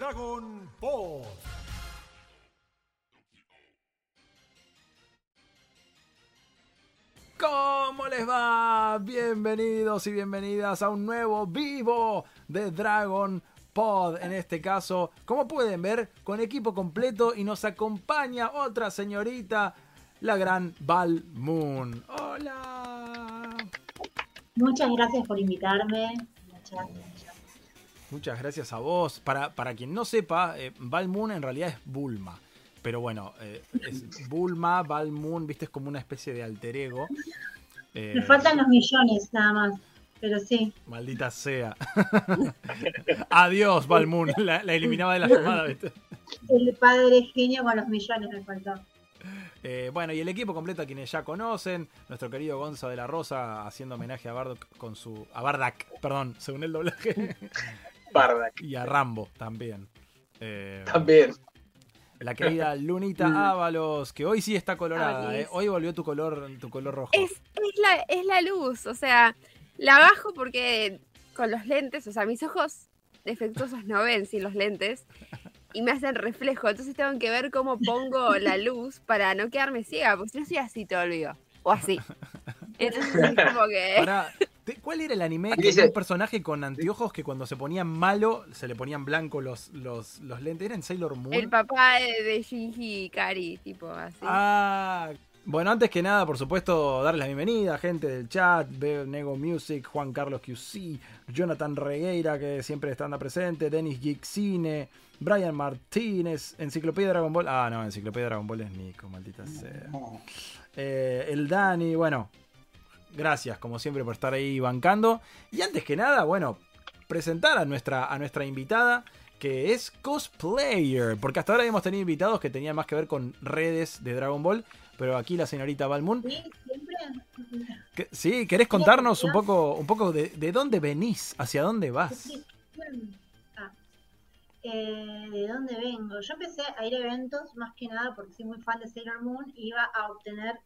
Dragon Ball. ¿Cómo les va? Bienvenidos y bienvenidas a un nuevo vivo de Dragon Pod. En este caso, como pueden ver, con equipo completo y nos acompaña otra señorita, la gran Val Moon. Hola. Muchas gracias por invitarme. Muchas gracias a vos. Para, para quien no sepa, eh, Val Moon en realidad es Bulma. Pero bueno, eh, es Bulma, Val Moon, viste, es como una especie de alter ego. Eh, Me faltan los millones nada más, pero sí. Maldita sea. Adiós, Val Moon. La, eliminaba de la llamada, viste. El padre genio con los millones me faltó. Eh, bueno, y el equipo completo a quienes ya conocen, nuestro querido Gonza de la Rosa haciendo homenaje a Bardock con su. a Bardak, perdón, según el doblaje. Bardak. Y a Rambo también. también. La querida Lunita Ábalos, que hoy sí está colorada, ¿eh? hoy volvió tu color, tu color rojo. Es, es, la, es la luz, o sea, la bajo porque con los lentes, o sea, mis ojos defectuosos no ven sin los lentes y me hacen reflejo, entonces tengo que ver cómo pongo la luz para no quedarme ciega, porque si no soy así te olvido, o así. Entonces es como que... ¿Cuál era el anime que era un personaje con anteojos que cuando se ponían malo se le ponían blanco los, los, los lentes? ¿Era en Sailor Moon? El papá de Shinji Kari, tipo así. Ah, bueno, antes que nada, por supuesto, darles la bienvenida a gente del chat, Nego Music, Juan Carlos QC, Jonathan Regueira, que siempre está presente, Denis Geek Cine, Brian Martínez, Enciclopedia Dragon Ball. Ah, no, Enciclopedia Dragon Ball es Nico, maldita sea. Eh, el Dani, bueno, gracias como siempre por estar ahí bancando. Y antes que nada, bueno, presentar a nuestra, a nuestra invitada que es cosplayer, porque hasta ahora hemos tenido invitados que tenían más que ver con redes de Dragon Ball, pero aquí la señorita Balmoon. Sí, siempre. Sí, ¿querés contarnos un poco, un poco de, de dónde venís, hacia dónde vas? Ah, eh, ¿De dónde vengo? Yo empecé a ir a eventos más que nada porque soy muy fan de Sailor Moon y iba a obtener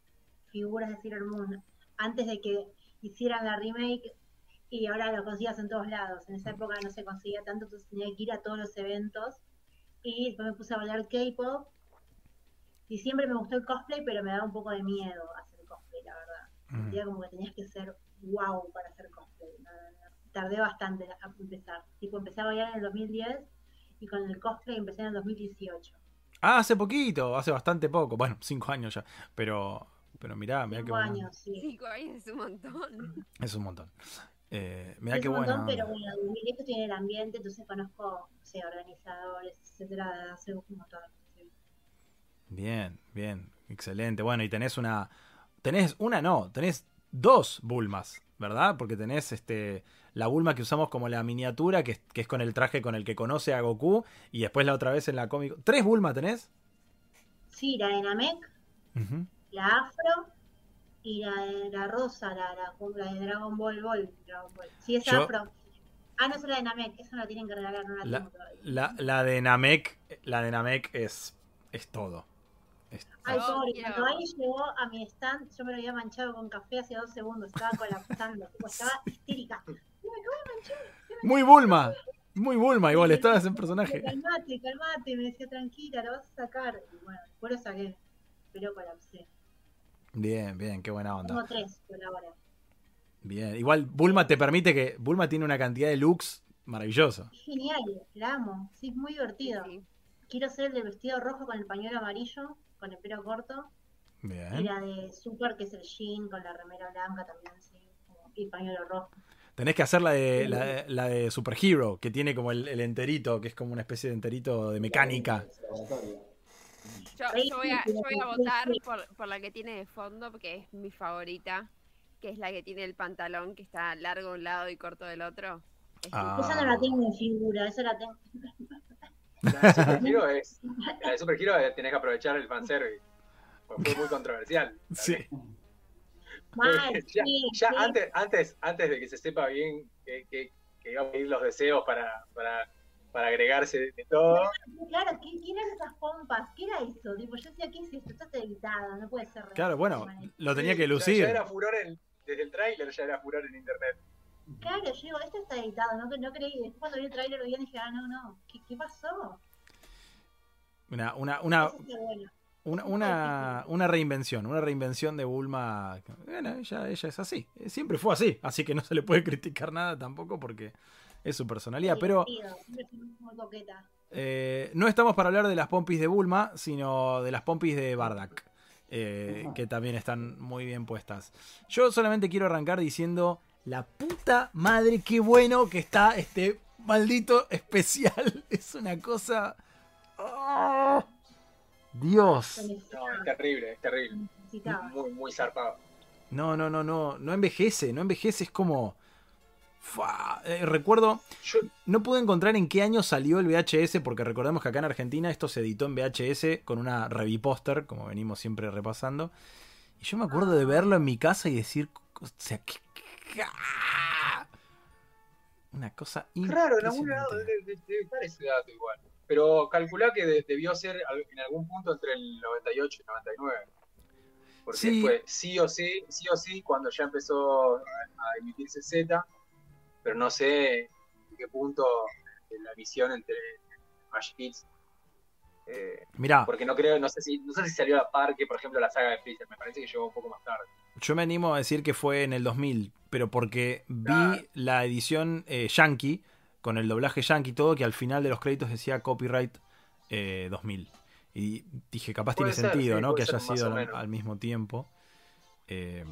figuras de Sailor Moon antes de que hicieran la remake y ahora lo conseguías en todos lados. En esa época no se conseguía tanto, entonces tenía que ir a todos los eventos. Y después me puse a bailar K-pop. Y siempre me gustó el cosplay, pero me daba un poco de miedo hacer cosplay, la verdad. Sentía como que tenías que ser wow para hacer cosplay. Tardé bastante a empezar. Tipo, empecé a bailar en el 2010 y con el cosplay empecé en el 2018. Ah, hace poquito, hace bastante poco. Bueno, cinco años ya. Pero pero mirá, mirá qué bueno. años, sí. Cinco años es un montón. Es un montón. Eh, mirá es qué un bueno. montón, pero bueno, esto tiene el ambiente, entonces conozco, no sé, organizadores, etcétera, hace un montón. Bien, bien, excelente. Bueno, y tenés una, tenés una no, tenés dos Bulmas, ¿verdad? Porque tenés este la Bulma que usamos como la miniatura, que es, que es con el traje con el que conoce a Goku, y después la otra vez en la cómic. ¿Tres Bulma tenés? Sí, la de Namek, la afro y la de la rosa, la, la, de Dragon Ball Ball. Sí, es afro. Ah, no es la de Namek, esa la tienen que regalar, no la, la, la, la de Namek, la de Namek es, es todo. Es... Ay, pobre, cuando llegó a mi stand, yo me lo había manchado con café hace dos segundos, estaba colapsando, estaba histérica. Me acabo de manchar. Muy Bulma, muy Bulma, igual, estabas en personaje. Calmate, calmate, me decía tranquila, lo vas a sacar. Y bueno, después lo saqué, pero colapsé. Bien, bien, qué buena onda. Como tres por ahora. Bien, igual Bulma te permite que. Bulma tiene una cantidad de looks maravilloso. Genial, la amo. Sí, es muy divertido. Quiero ser el del vestido rojo con el pañuelo amarillo, con el pelo corto. Bien. Y la de Super, que es el jean con la remera blanca también, sí. Y pañuelo rojo. Tenés que hacer la de, la, de, la de Super Hero, que tiene como el, el, enterito, que es como una especie de enterito de mecánica. Yo, yo, voy, a, yo voy, a, votar por, por, la que tiene de fondo, porque es mi favorita, que es la que tiene el pantalón que está largo de un lado y corto del otro. Ah. Esa no la tengo en figura, esa la tengo. La de Super Hero es. La de Super Hero tenés que aprovechar el fanservice. Fue muy controversial. Sí. Mal, ya, sí, ya sí. Antes, antes, antes de que se sepa bien que, que, que iban a pedir los deseos para, para, para agregarse de todo. Claro, ¿quién eran esas pompas? ¿Qué era eso? Tipo, yo decía, ¿qué es esto? Esto está editado, no puede ser. Claro, bueno, lo tenía que lucir. ya era furor en, desde el tráiler, ya era furor en internet. Claro, yo digo, esto está editado, no, no creí. Después cuando vi el trailer bien dije, ah, no, no, ¿qué, qué pasó? Una, una, una, una, una, una reinvención, una reinvención de Bulma. Bueno, ella, ella es así. Siempre fue así. Así que no se le puede criticar nada tampoco porque es su personalidad. Pero muy coqueta. eh, no estamos para hablar de las pompis de Bulma, sino de las pompis de Bardak. eh, que también están muy bien puestas. Yo solamente quiero arrancar diciendo la puta madre, qué bueno que está este maldito especial. Es una cosa. ¡Ah! Dios. No, es terrible, es terrible. Muy, muy zarpado. No, no, no, no. No envejece, no envejece. Es como. Fua. Eh, recuerdo. Yo, No pude encontrar en qué año salió el VHS, porque recordemos que acá en Argentina esto se editó en VHS con una revipóster, como venimos siempre repasando. Y yo me acuerdo de verlo en mi casa y decir, o sea, ¿qué- qué- una cosa Claro, en algún lado debe, estar ese dato igual. Pero calculá que de- debió ser en algún punto entre el 98 y el 99. Porque Sí. fue sí o sí, sí o sí, cuando ya empezó a, a emitirse Z, pero no sé en qué punto de la emisión entre Magic Kids. Eh, Mirá, porque no creo, no sé si, no sé si salió a par que, por ejemplo, la saga de Freezer, me parece que llegó un poco más tarde. yo me animo a decir que fue en el 2000, pero porque vi la edición eh, yankee, con el doblaje yankee y todo, que al final de los créditos decía copyright eh, 2000. Y dije, capaz Puede tiene ser, sentido, sí, ¿no? Que haya sido al, al mismo tiempo. Eh,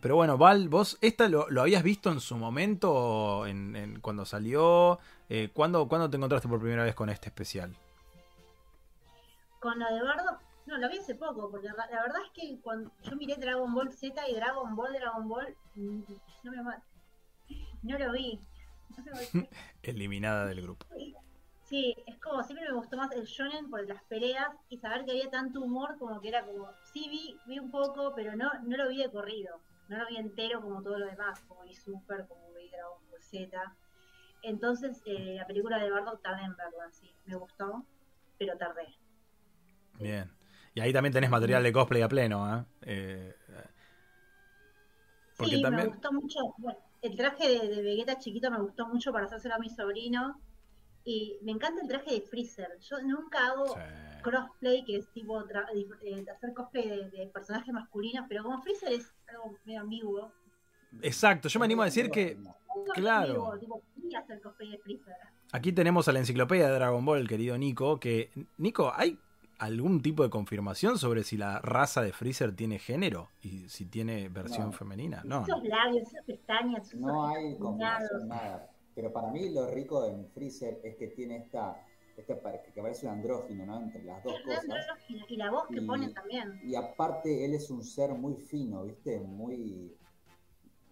pero bueno, Val, vos esta lo, lo habías visto en su momento, en, en- cuando salió. Eh, ¿cuándo, ¿Cuándo te encontraste por primera vez con este especial? Con lo de Bardo, no, lo vi hace poco, porque la, la verdad es que cuando yo miré Dragon Ball Z y Dragon Ball, Dragon Ball, mm, no me no lo vi. No. Eliminada del grupo. Sí, es como siempre me gustó más el shonen por las peleas y saber que había tanto humor como que era como, sí vi, vi un poco, pero no, no lo vi de corrido, no lo vi entero como todo lo demás, como vi Super, como vi Dragon Ball Z. Entonces eh, la película de Bardock tardé en verla, sí, me gustó, pero tardé. Bien. Y ahí también tenés material de cosplay a pleno, ¿eh? Eh, porque sí, también. me gustó mucho. Bueno, el traje de, de Vegeta chiquito me gustó mucho para hacérselo a mi sobrino. Y me encanta el traje de Freezer. Yo nunca hago Sí. Crossplay, que es tipo tra- eh, hacer cosplay de, de personajes masculinos, pero como Freezer es algo medio ambiguo. Exacto, yo me animo a decir que Claro. ambiguo, tipo, quería hacer cosplay de Freezer. aquí tenemos a la enciclopedia de Dragon Ball, querido Nico, que Nico, ¿hay algún tipo de confirmación sobre si la raza de Freezer tiene género y si tiene versión No. femenina? No. Esos labios, esas pestañas, esos No hay confirmación, nada. Pero para mí lo rico en Freezer es que tiene esta, par- que parece un andrógino, ¿no? Entre las dos cosas. andrógino, Y la voz que Y- pone también. Y aparte él es un ser muy fino, ¿viste? Muy,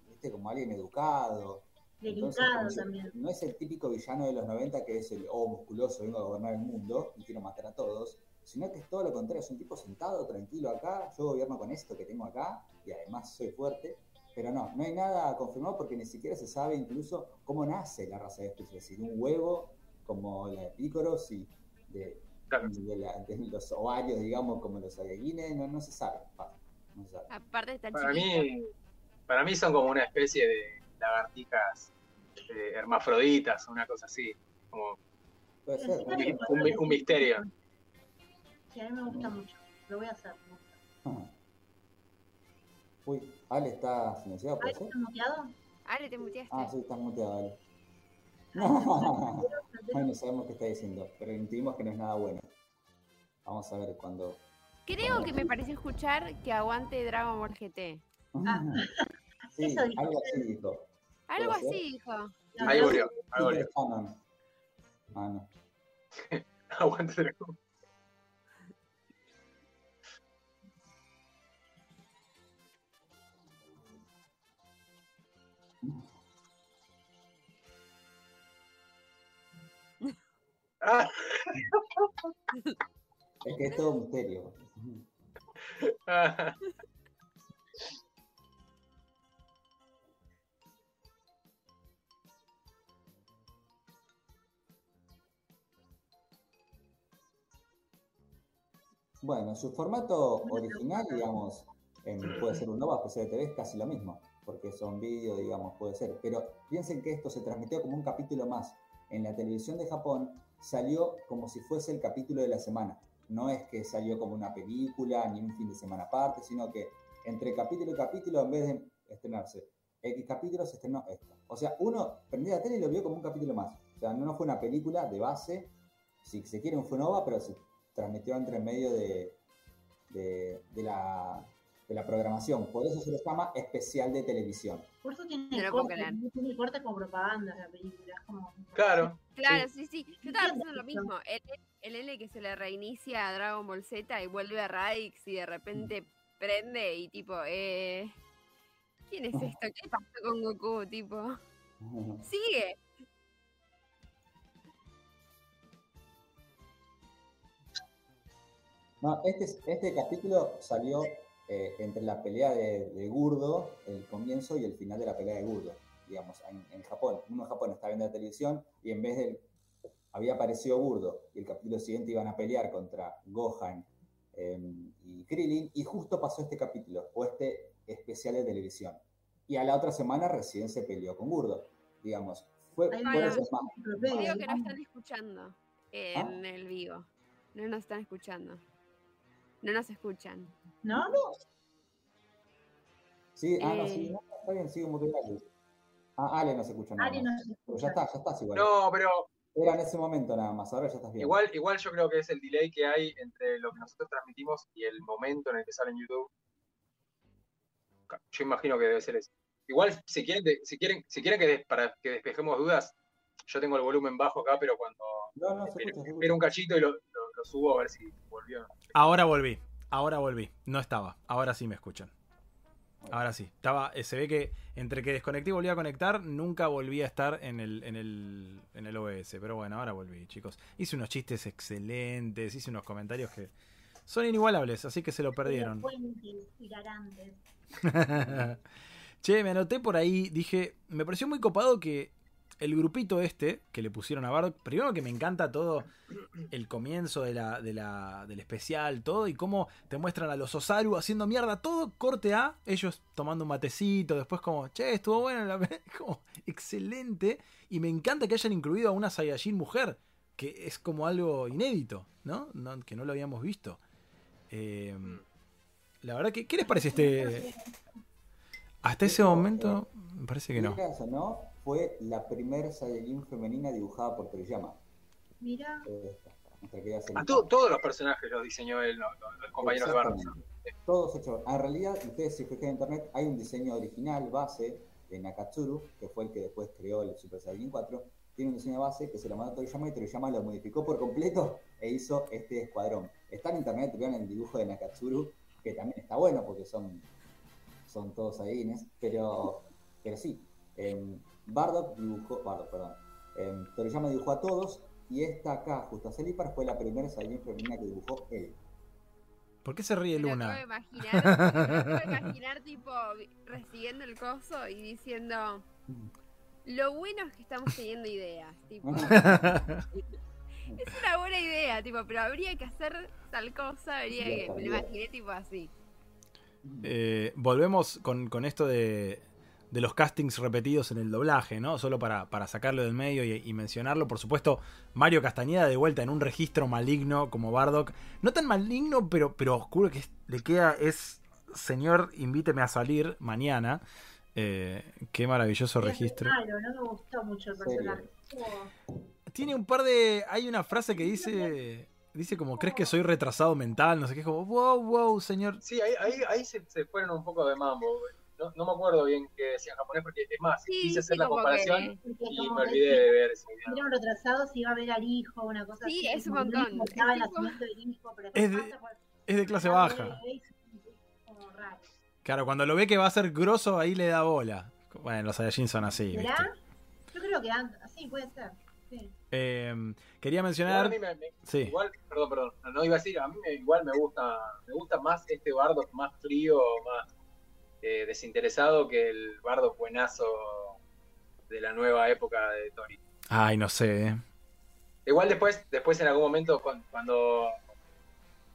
¿viste? Como alguien educado. Delicado también. No es el típico villano de los 90 que es el, oh, musculoso, vengo a gobernar el mundo y quiero matar a todos, sino que es todo lo contrario, es un tipo sentado, tranquilo acá, yo gobierno con esto que tengo acá y además soy fuerte, pero no, no hay nada confirmado porque ni siquiera se sabe incluso cómo nace la raza de Freezer, es decir, un huevo como la de Pícoros y de, Claro. de la- de los ovarios, digamos, como los Saiyajines, no, no se sabe, no se sabe. Aparte está Para chiquito. mí, para mí son como una especie de lagartijas eh, hermafroditas, una cosa así. Como Puede ser, un, un misterio. Sí, a mí me gusta mucho. Lo voy a hacer. me gusta. Ajá. Uy, Ale está silenciado, ¿puede Ay, ser? ¿está muteado? Ale, te muteaste. Ah, sí, está muteado Ale. Bueno, sabemos qué está diciendo, pero intuimos que no es nada bueno. Vamos a ver cuando. Creo que me pareció escuchar que aguante Dragon Ball GT. Ah. sí, Eso dijo. algo así dijo. Algo así dijo. No, Ahí no, volvió, ahí. Ah, no. Aguante Dragon. Es que es todo misterio. ah. Bueno, su formato original, digamos, en- puede ser un OVA, PC de TV, es casi lo mismo. porque son vídeos, digamos, puede ser. Pero piensen que esto se transmitió como un capítulo más. En la televisión de Japón salió como si fuese el capítulo de la semana. No es que salió como una película ni un fin de semana aparte, sino que entre capítulo y capítulo, en vez de estrenarse X capítulos, se estrenó esto. O sea, uno prendió la tele y lo vio como un capítulo más. O sea, no fue una película de base, si se quiere fue nova, pero se transmitió entre medio de, de, de la de la programación. Por eso se le llama especial de televisión. Por eso tiene, No lo corte, tiene corte como propaganda la película. Es como... Claro. Claro, sí, sí. Yo estaba pensando lo mismo. El, el L que se le reinicia a Dragon Ball Z y vuelve a Radix y de repente prende y tipo, eh. ¿Quién es esto? ¿Qué pasó con Goku? Tipo, sigue. No, este, es- este capítulo salió eh, entre la pelea de, de Gurdo, el comienzo y el final de la pelea de Gurdo, digamos, en, en Japón. Uno en Japón estaba viendo la televisión y en vez de había aparecido Gurdo y el capítulo siguiente iban a pelear contra Gohan eh, y Krillin y justo pasó este capítulo o este especial de televisión. Y a la otra semana recién se peleó con Gurdo, digamos. Fue Ahí por eso es más. Creo que no están escuchando en el vivo. No nos están escuchando. No nos escuchan. ¿No? Sí, ah, no, Eh. sí, no, está bien, sigue muteado. Ah, Ale no se escucha nada. Más. no se Pero escucha. ya está, ya estás igual. No, pero Era en ese momento nada más, ahora ya estás bien. igual, igual yo creo que es el delay que hay entre lo que nosotros transmitimos y el momento en el que sale en YouTube. Yo imagino que debe ser eso. Igual, si quieren, si quieren, si quieren que des- para que despejemos dudas, yo tengo el volumen bajo acá, pero cuando No, no, se espero, escucha, se espero un escucha. cachito y lo, lo- lo subo a ver si volvió. Ahora volví. Ahora volví. No estaba. Ahora sí me escuchan. Ahora sí. Estaba, eh, se ve que entre que desconecté y volví a conectar, nunca volví a estar en el, en el, en el OBS. Pero bueno, ahora volví, chicos. Hice unos chistes excelentes, hice unos comentarios que son inigualables, así que se lo perdieron. Che, me anoté por ahí, dije, me pareció muy copado que el grupito este que le pusieron a Bardock, primero que me encanta todo el comienzo de la, de la, del especial, todo, y cómo te muestran a los Osaru haciendo mierda, todo corte A, ellos tomando un matecito, después como, che, estuvo bueno, la... como, excelente, y me encanta que hayan incluido a una Saiyajin mujer, que es como algo inédito, ¿no? No- que no lo habíamos visto. Eh, la verdad que, ¿qué les parece este... Hasta ese momento, me parece que no. No, fue la primera Saiyajin femenina dibujada por Toriyama. Mira, Eh, A to- todos los personajes los diseñó él, los, los- los compañeros de. Exactamente. Todos hechos. En realidad, ustedes si fijan en internet, hay un diseño original base de Nakatsuru, que fue el que después creó el Super Saiyajin 4. Tiene un diseño base que se lo mandó a Toriyama y Toriyama lo modificó por completo e hizo este escuadrón. Está en internet, vean el dibujo de Nakatsuru, que también está bueno porque son, son todos Saiyajines, pero, pero sí. em, Bardock dibujó, Bardock, perdón. em, Toriyama dibujó a todos y esta acá, justo a Celipar, fue la primera Saiyajin femenina que dibujó él. ¿Por qué se ríe Me lo acabo Luna? de imaginar, me lo acabo de imaginar tipo recibiendo el coso y diciendo lo bueno es que estamos teniendo ideas, tipo, es una buena idea, tipo, pero habría que hacer tal cosa, habría que, me lo imaginé tipo así. Eh, volvemos con, con esto de, de los castings repetidos en el doblaje, ¿no? Solo para, para sacarlo del medio y, y mencionarlo. Por supuesto, Mario Castañeda de vuelta en un registro maligno como Bardock. No tan maligno, pero, pero oscuro que es- le queda es Señor, invíteme a salir mañana. Eh, qué maravilloso es registro. malo, no me gustó mucho el personaje. Estuvo- Tiene un par de. Hay una frase que dice. Dice como, ¿crees que soy retrasado mental? No sé qué, es como, wow, wow, señor. Sí, ahí, ahí, ahí se, se fueron un poco de mambo. güey. No, no me acuerdo bien qué decía en japonés, porque es más, Sí, quise sí, hacer la comparación y me olvidé de ver ese video. Era un retrasado si iba a ver al hijo, una cosa Sí, así. es un montón. Es tipo- nacimiento del hijo, pero Es de- pasa por- Es de clase Ah, baja. bebé, es como raro. Claro, cuando lo ve que va a ser grosso, ahí le da bola. Bueno, los Saiyajin son así. ¿Será? Yo creo que antes, sí, puede ser. Sí. Eh, quería Igual, a mencionar. mí me- me- Sí. igual, perdón, perdón, no, iba a decir, a mí me- igual me gusta, me gusta más este Bardock más frío, más eh, desinteresado que el Bardock buenazo de la nueva época de Tori. Ay, no sé. eh. Igual después, después en algún momento cuan- cuando,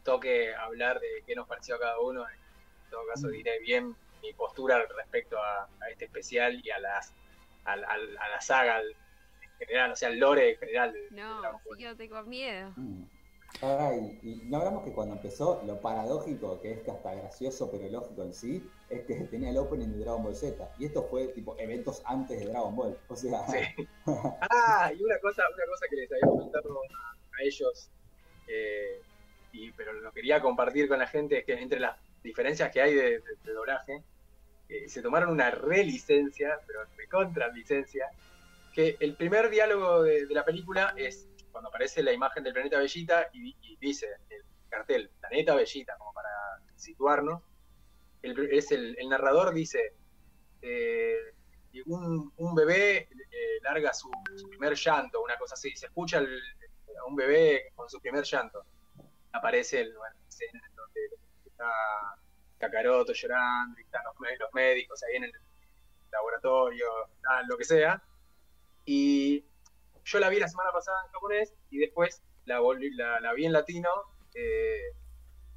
toque hablar de qué nos pareció a cada uno, en todo caso diré bien mi postura respecto a, a este especial y a las a, la- a la saga en general, o sea, al lore en general. No, sí yo tengo miedo. Mm. Ahora, y, y no hablamos que cuando empezó, lo paradójico, que es que hasta gracioso pero lógico en sí, es que tenía el opening de Dragon Ball Z. Y esto fue tipo eventos antes de Dragon Ball. O sea, Sí. Ah, y una cosa, una cosa que les había comentado a, a ellos, eh, y, pero lo quería compartir con la gente, es que entre las diferencias que hay de, de- de doblaje, eh, se tomaron una relicencia, pero recontra licencia, que el primer diálogo de, de la película es cuando aparece la imagen del planeta Bellita y, dice el cartel, planeta Bellita, como para situarnos, el, es el, narrador dice, eh, un, bebé eh, larga su, primer llanto, una cosa así, se escucha a un bebé con su primer llanto. Aparece el, bueno, escena en donde está Kakaroto llorando, y están los, mé- los médicos ahí en el laboratorio, lo que sea. Y yo la vi la semana pasada en japonés y después la, volví- la, vi en latino. eh,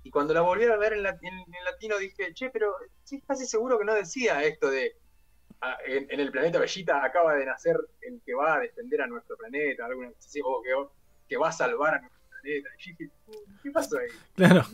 y cuando la volví a ver en, la- en- latino dije, che, pero sí, casi seguro que no decía esto de "Ah, en, el planeta Bellita acaba de nacer el que va a defender a nuestro planeta, alguna cosa así, o que, que va a salvar a nuestro planeta. Y dije, ¿qué pasó ahí? Claro.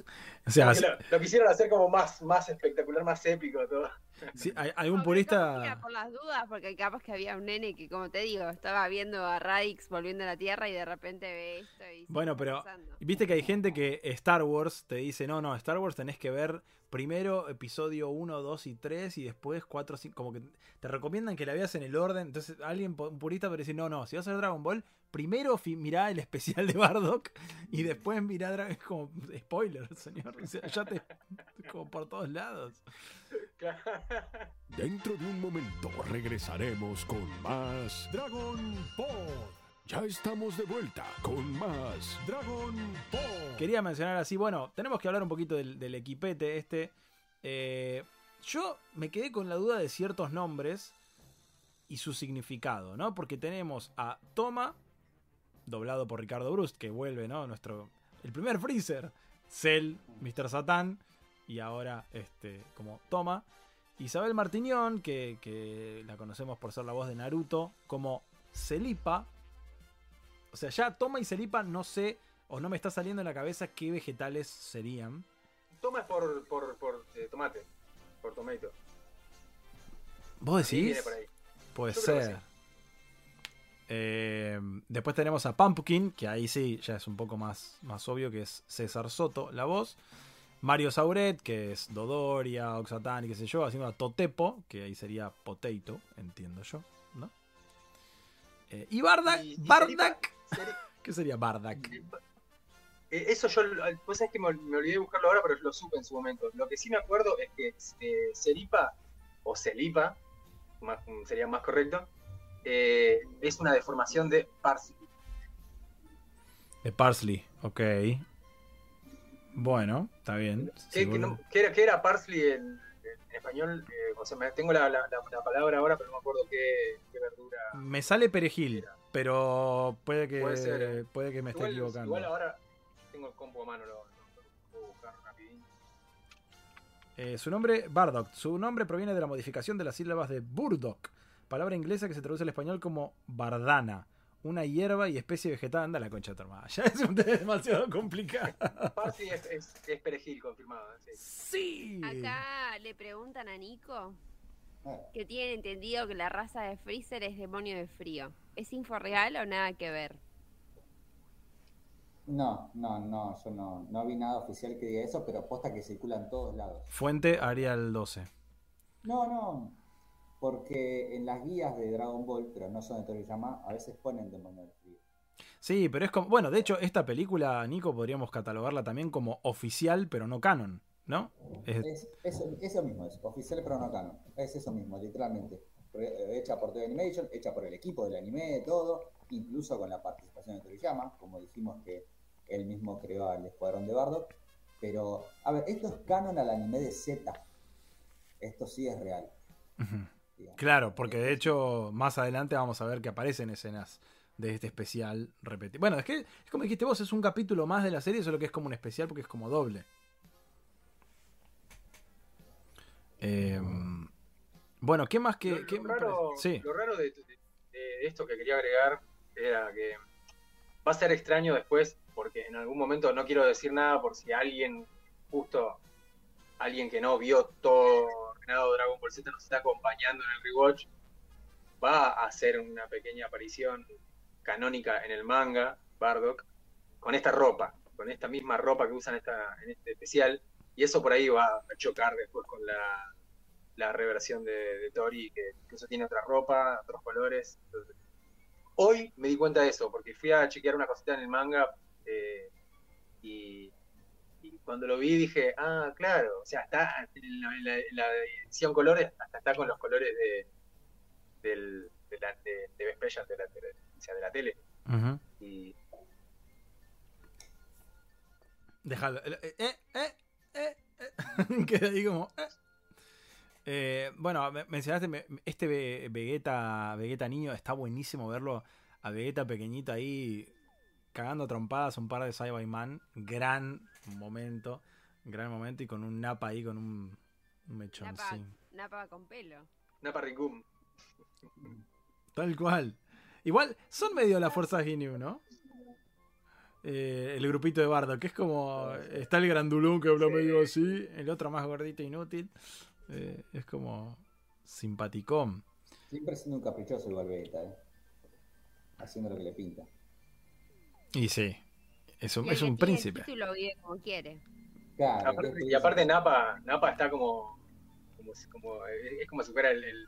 O sea, lo, lo quisieron hacer como más, más espectacular, más épico todo. si hay algún purista. por las dudas, porque capaz que había un nene que, como te digo, estaba viendo a Radix volviendo a la Tierra y de repente ve esto y... se Bueno, pero viste que hay gente que Star Wars te dice, no, no, Star Wars tenés que ver primero episodio 1, 2 y 3 y después 4, 5, como que te recomiendan que la veas en el orden. Entonces alguien, un purista, puede decir, no, no, si vas a ver Dragon Ball, primero mirá el especial de Bardock y después mirá Es como spoiler, señor. O sea, ya te... como por todos lados. Dentro de un momento regresaremos con más Dragon Ball. Ya estamos de vuelta con más Dragon Ball. Quería mencionar así, bueno, tenemos que hablar un poquito del, del equipete este. Eh, yo me quedé con la duda de ciertos nombres y su significado, ¿no? Porque tenemos a Toma, doblado por Ricardo Brust, que vuelve, ¿no? Nuestro. El primer Freezer. Cell, Mr. Satan. Y ahora, este, como Toma. Isabel Martiñón, que, que la conocemos por ser la voz de Naruto, como Celipa. O sea, ya Toma y Celipa no sé, o no me está saliendo en la cabeza qué vegetales serían. Toma es por, por, por eh, tomate, por tomato. ¿Vos decís? Puede ser. Eh, después tenemos a Pumpkin, que ahí sí ya es un poco más, más obvio, que es César Soto, la voz. Mario Sauret, que es Dodoria, Oxatán y qué sé yo, haciendo a Totepo, que ahí sería Potato, entiendo yo, ¿no? Eh, y Bardak, Y- y Bardak, ¿qué sería Bardak? Eh, Eso yo, pues es que me, me olvidé de buscarlo ahora, pero lo supe en su momento. Lo que sí me acuerdo es que eh, Seripa, o Celipa, más- sería más correcto, eh, es una deformación de parsley. De Parsley, ok. Bueno, está bien. ¿Qué, que no- era, parsley en, en español? Eh, o sea, me- tengo la, la- la- la palabra ahora, pero no me acuerdo qué, qué verdura. Me sale perejil, pero puede que, Puede ser, eh. puede que me esté equivocando. igual ahora tengo el compu a mano, lo, lo- lo puedo buscar rapidín. Eh, su nombre, Bardock. Su nombre proviene de la modificación de las sílabas de Burdock, palabra inglesa que se traduce al español como bardana, una hierba y especie vegetal. Anda la concha de tu hermana. Ya es un demasiado complicado. Parsley es, es- es perejil, confirmado. sí. Sí. Acá le preguntan a Nico Ah, que tiene entendido que la raza de Freezer es demonio de frío. ¿Es info real o nada que ver? No, no, no, yo no, no vi nada oficial que diga eso, pero posta que circula en todos lados. Fuente Arial 12. No, no, porque en las guías de Dragon Ball, pero no son de Toriyama, a veces ponen demonio del frío. Sí, pero es como. Bueno, de hecho, esta película, Nico, podríamos catalogarla también como oficial, pero no canon, ¿no? Es- Es, eso, eso mismo es, oficial pero no canon. Es eso mismo, literalmente. Eh, Hecha por TV Animation, hecha por el equipo del anime, todo, incluso con la participación de Toriyama, como dijimos que él mismo creó al escuadrón de Bardock. Pero, a ver, esto es canon al anime de Z. Esto sí es real. Ujú. Digamos. Claro, porque de hecho, más adelante vamos a ver que aparecen escenas de este especial repetido. Bueno, es que, es como dijiste vos, es un capítulo más de la serie, solo que es como un especial porque es como doble. Eh, bueno, ¿qué más que.? Lo, qué lo me raro? Sí. lo raro de, de- de esto que quería agregar era que va a ser extraño después, porque en algún momento no quiero decir nada por si alguien, justo alguien que no vio todo ordenado Dragon Ball Z nos está acompañando en el rewatch, va a hacer una pequeña aparición canónica en el manga, Bardock, con esta ropa, con esta misma ropa que usan en este especial, y eso por ahí va a chocar después con la, la reversión de, Tori, que incluso tiene otra ropa, otros colores. Hoy me di cuenta de eso, porque fui a chequear una cosita en el manga eh, y, y cuando lo vi dije, ah, claro, o sea, está en la, en la- en la edición colores, hasta está con los colores de, del, de, la, de, de de la, tele- o sea, de la tele. Ujú. Y Déjalo. Eh, eh, eh, eh, eh. Queda ahí como. eh. Eh, bueno, me- mencionaste me- este Ve- Vegeta, Vegeta niño, está buenísimo verlo a Vegeta pequeñito ahí cagando a trompadas un par de Cyberman. Gran momento, gran momento y con un Napa ahí con un, un mechón. Napa, sí. napa con pelo. Napa Ringum. Tal cual. Igual son medio la fuerza Ginyu, ¿no? Eh, el grupito de Bardo, que es como. Está el grandulón que habla Sí. medio así, el otro más gordito e inútil. Eh, es como. simpaticón. Siempre siendo un caprichoso igual Vegeta, ¿eh? Haciendo lo que le pinta. Y sí, es un, es un príncipe. El título vive como quiere. Claro, Aparte- ¿qué y aparte Napa, Napa está como, como, si- como- es como si fuera el, el,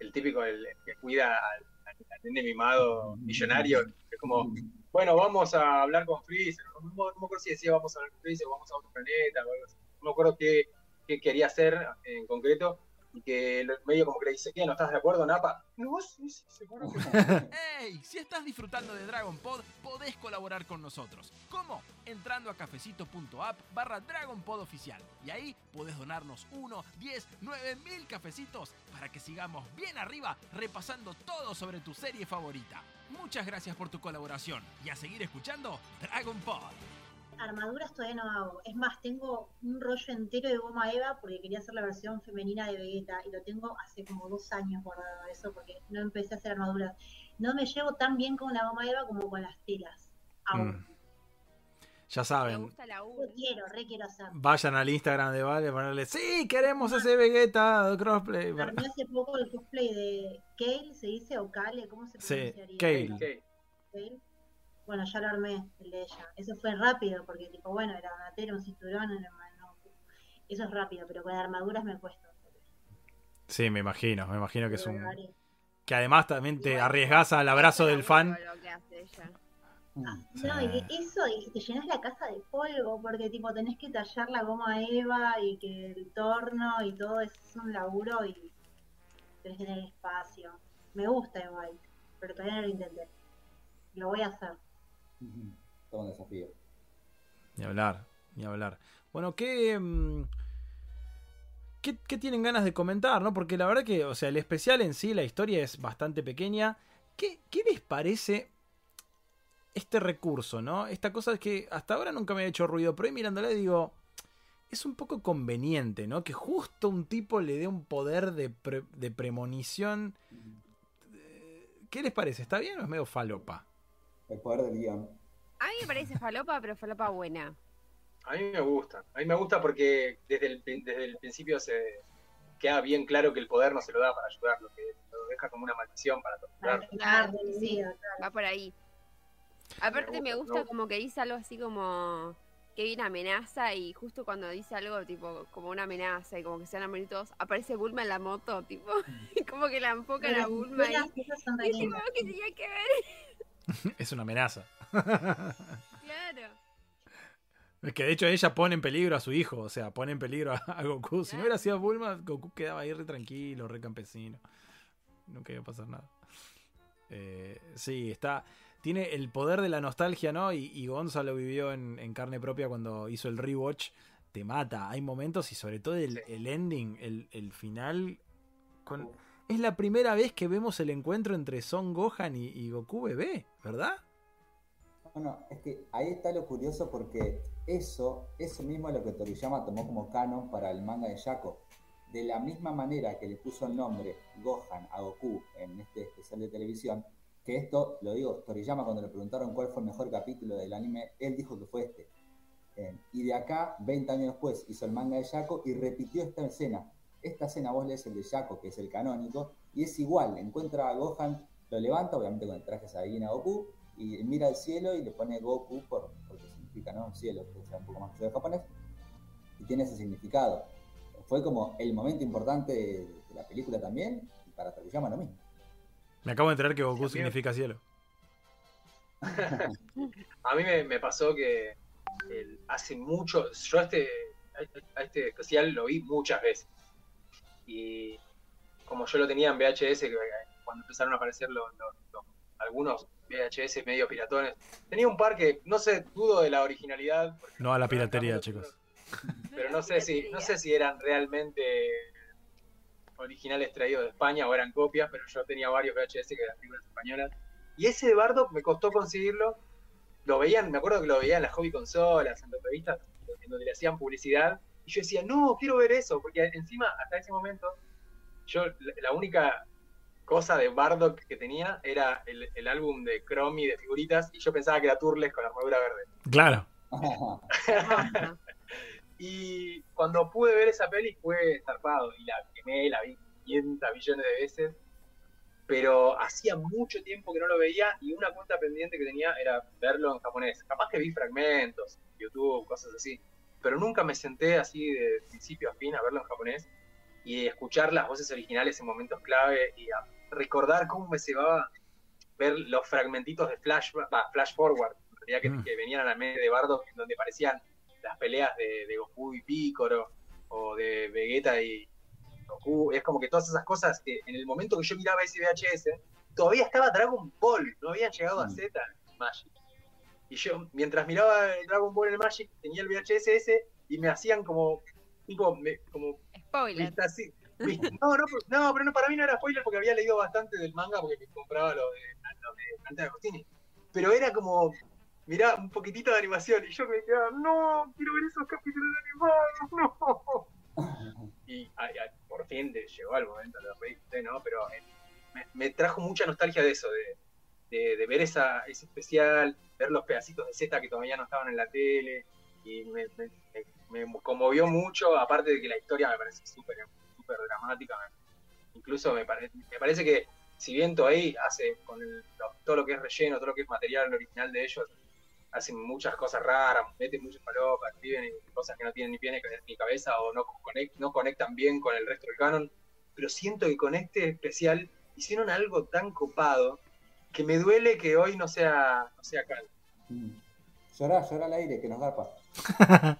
el típico el, que cuida al, al, al nene mimado millonario. Es como, bueno, vamos a hablar con Freezer. No, me- no me acuerdo si decía vamos a hablar con Freezer o vamos a otro planeta o algo así. No me acuerdo qué, qué quería hacer en concreto. Y que medio como que le dice, ¿qué? ¿No estás de acuerdo, Napa? No, sí, sí, seguro que sí. ¡Hey! Si estás disfrutando de Dragon Pod, podés colaborar con nosotros. ¿Cómo? Entrando a cafecito.app barra Dragon Pod oficial. Y ahí podés donarnos 1, 10, 9 mil cafecitos para que sigamos bien arriba repasando todo sobre tu serie favorita. Muchas gracias por tu colaboración y a seguir escuchando Dragon Pod. Armaduras todavía no hago. Es más, tengo un rollo entero de goma Eva porque quería hacer la versión femenina de Vegeta y lo tengo hace como dos años guardado eso porque no empecé a hacer armaduras. No me llevo tan bien con la goma Eva como con las telas. Aún. Mm. Ya Me saben, gusta la U. Yo quiero, re quiero hacer. vayan al Instagram de Vale, ponerle, sí, queremos ese Vegeta crossplay. Armé hace poco el cosplay de Kale, se dice, o Kale, ¿cómo se Sí, pronunciaría? Kale. Ok. Kale. Bueno, ya lo armé, el de ella. Eso fue rápido, porque tipo, bueno, era una tela, un cinturón, era una- eso es rápido, pero con armaduras me cuesta. Sí, me imagino, me imagino que es un... Que además también te arriesgas al abrazo del fan. Lo que hace ella. Sí. No, y eso, y te llenas la casa de polvo, porque tipo tenés que tallar la goma Eva y que el torno y todo es un laburo y tenés que tener espacio. Me gusta igual, pero todavía no lo intenté. Lo voy a hacer. Todo un desafío. Ni hablar, ni hablar. Bueno, ¿qué, mm, qué, qué tienen ganas de comentar? ¿no? Porque la verdad que, o sea, el especial en sí, la historia es bastante pequeña. ¿Qué, qué les parece este recurso, no? Esta cosa que hasta ahora nunca me ha hecho ruido, pero ahí mirándola digo, es un poco conveniente, ¿no? Que justo un tipo le dé un poder de, pre- de premonición. ¿Qué les parece? ¿Está bien o es medio falopa? El poder del guion. A mí me parece falopa, pero falopa buena. A mí me gusta. A mí me gusta porque desde el, desde el principio se queda bien claro que el poder no se lo da para ayudarlo, que lo deja como una maldición para torturarlo. Claro, sí. claro. Va por ahí. Aparte Me me gusta, como que dice algo así como que viene amenaza y justo cuando dice algo tipo como una amenaza y como que se van a morir todos, aparece Bulma en la moto, tipo, y como que la enfocan a Bulma Y dije, lindas. "Oh, que tenía que ver. Es una amenaza. Claro. Es que de hecho ella pone en peligro a su hijo, o sea, pone en peligro a, a Goku. Si no hubiera sido Bulma, Goku quedaba ahí re tranquilo, re campesino. Nunca iba a pasar nada. Eh, sí, está. Tiene el poder de la nostalgia, ¿no? Y, y Gonza lo vivió en, en carne propia cuando hizo el rewatch. Te mata. Hay momentos y sobre todo el, ending, el, el final. Con... Es la primera vez que vemos el encuentro entre Son Gohan y, Goku bebé, ¿verdad? Bueno, es que ahí está lo curioso porque eso, eso mismo es lo que Toriyama tomó como canon para el manga de Shaco. de la misma manera que le puso el nombre Gohan a Goku en este especial de televisión, que esto, lo digo, Toriyama cuando le preguntaron cuál fue el mejor capítulo del anime, él dijo que fue este. Eh, y de acá, 20 años después, hizo el manga de Yako y repitió esta escena. Esta escena vos lees el de Yako, que es el canónico, y es igual, encuentra a Gohan, lo levanta, obviamente con el traje Saiyajin a Goku, y mira al cielo y le pone Goku por, porque significa, ¿no? Cielo, que sea un poco más de japonés, y tiene ese significado. Fue como el momento importante de, de la película también, y para Toriyama lo mismo. Me acabo de enterar que Goku Sí, significa cielo. A mí me, me pasó que el- hace mucho, yo este, este- a este especial lo vi muchas veces. Y como yo lo tenía en VHS, que cuando empezaron a aparecer los, los- los- algunos VHS medio piratones, tenía un par que, no sé, dudo de la originalidad. porque No a la piratería, chicos. Pero no sé si, no sé si eran realmente originales traídos de España o eran copias, pero yo tenía varios VHS que eran películas españolas. Y ese de Bardock me costó conseguirlo. Lo veían, me acuerdo que lo veían en las hobby consolas, en las revistas, en donde le hacían publicidad. Y yo decía, no, quiero ver eso, porque encima, hasta ese momento, yo la, la única cosa de Bardock que tenía era el, el álbum de Chromie de figuritas, y yo pensaba que era Turles con armadura verde. Claro. Y cuando pude ver esa peli fue zarpado y la quemé, la vi 500 millones de veces. Pero hacía mucho tiempo que no lo veía y una cuenta pendiente que tenía era verlo en japonés. Capaz que vi fragmentos, YouTube, cosas así. Pero nunca me senté así de principio a fin a verlo en japonés y escuchar las voces originales en momentos clave y a recordar cómo me llevaba ver los fragmentitos de flash, va, flash forward, en realidad que, Mm. que venían a la mente de Bardo, en donde parecían las peleas de, de Goku y Piccolo o de Vegeta y Goku. Es como que todas esas cosas que en el momento que yo miraba ese VHS, todavía estaba Dragon Ball, no habían llegado a Mm. Z Magic. Y yo, mientras miraba el Dragon Ball en el Magic, tenía el VHS ese y me hacían como, tipo, me- como Spoiler. vista así. No, no, pero- no, pero no, para mí no era spoiler porque había leído bastante del manga porque me compraba lo de, lo de Dante Agostini. Pero era como, mirá, un poquitito de animación y yo me quedaba, no, quiero ver esos capítulos animados, no. Y ay, ay, por fin de- llegó el momento, lo reíste, ¿no? Pero eh, me, me trajo mucha nostalgia de eso, de, de, de ver esa, ese especial, ver los pedacitos de Z que todavía no estaban en la tele, y me, me- me- conmovió mucho, aparte de que la historia me parece súper súper dramática, incluso me, pare- me parece que si bien Toei hace con el- todo lo que es relleno, todo lo que es material original de ellos, hacen muchas cosas raras, meten muchas palopas, escriben en cosas que no tienen ni pie ni cabeza o no, conect- no conectan bien con el resto del canon, pero siento que con este especial hicieron algo tan copado que me duele que hoy no sea, no sea canon. Mm. Llorá, llorá al aire, que nos garpa.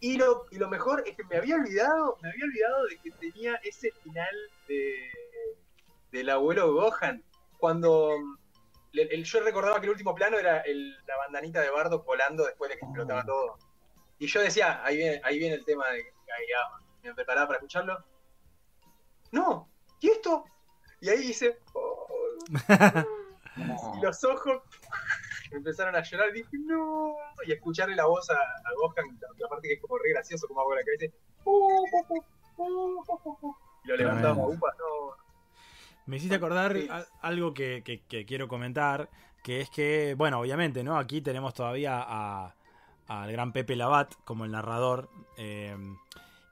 Y lo, y lo mejor es que me había olvidado, me había olvidado de que tenía ese final de del abuelo Gohan. Cuando mm, el- el- yo recordaba que el último plano era el- la bandanita de Bardo volando después de que explotaba todo. Y yo decía, ahí viene, ahí viene el tema de. Me preparaba para escucharlo. No, ¿y esto? Y ahí hice, "Oh". Y los ojos me empezaron a llorar, dije, no, y escucharle la voz a, a Gohan, la, la parte que es como re gracioso, como hago la cabeza, "Uh, uh, uh, uh, uh, uh", y lo levantamos, Tremendo. upa, no, Me hiciste acordar Sí. a- algo que, que- que quiero comentar, que es que, bueno, obviamente, ¿no? Aquí tenemos todavía a- al gran Pepe Labat como el narrador, eh,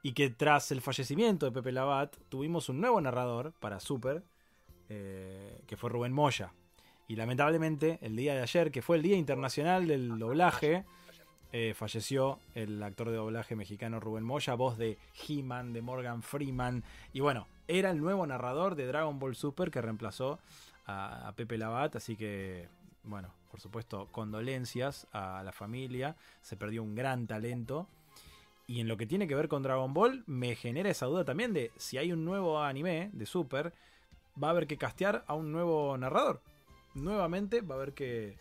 y que tras el fallecimiento de Pepe Labat tuvimos un nuevo narrador para Super, eh, que fue Rubén Moya. Y lamentablemente, el día de ayer, que fue el Día Internacional del Doblaje, eh, falleció el actor de doblaje mexicano Rubén Moya, voz de He-Man, de Morgan Freeman. Y bueno, era el nuevo narrador de Dragon Ball Super que reemplazó a, a Pepe Labat. Así que, bueno, por supuesto, condolencias a la familia. Se perdió un gran talento. Y en lo que tiene que ver con Dragon Ball, me genera esa duda también de si hay un nuevo anime de Super, va a haber que castear a un nuevo narrador. Nuevamente va a haber que,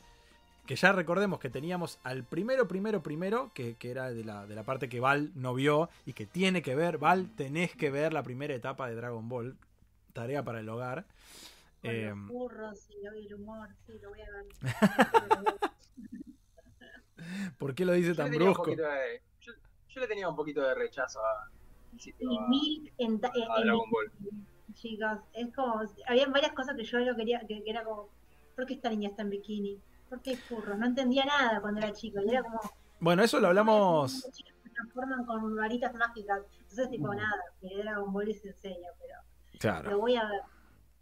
que ya recordemos que teníamos al primero, primero, primero, que, que era de la, de la parte que Val no vio y que tiene que ver, Val, tenés que ver la primera etapa de Dragon Ball, tarea para el hogar. Con Eh, los burros y el humor, sí, lo voy a ver. ¿Por qué lo dice yo tan brusco? de, yo, yo le tenía un poquito de rechazo a, Dragon Ball. Chicos, es como, había varias cosas que yo no quería, que, que era como, ¿por qué esta niña está en bikini? ¿Por qué hay furros? No entendía nada cuando era chico, y era como, Bueno, eso lo hablamos. Se transforman con varitas mágicas, entonces tipo nada, que Dragon Ball es enseña, pero Claro. lo voy a ver.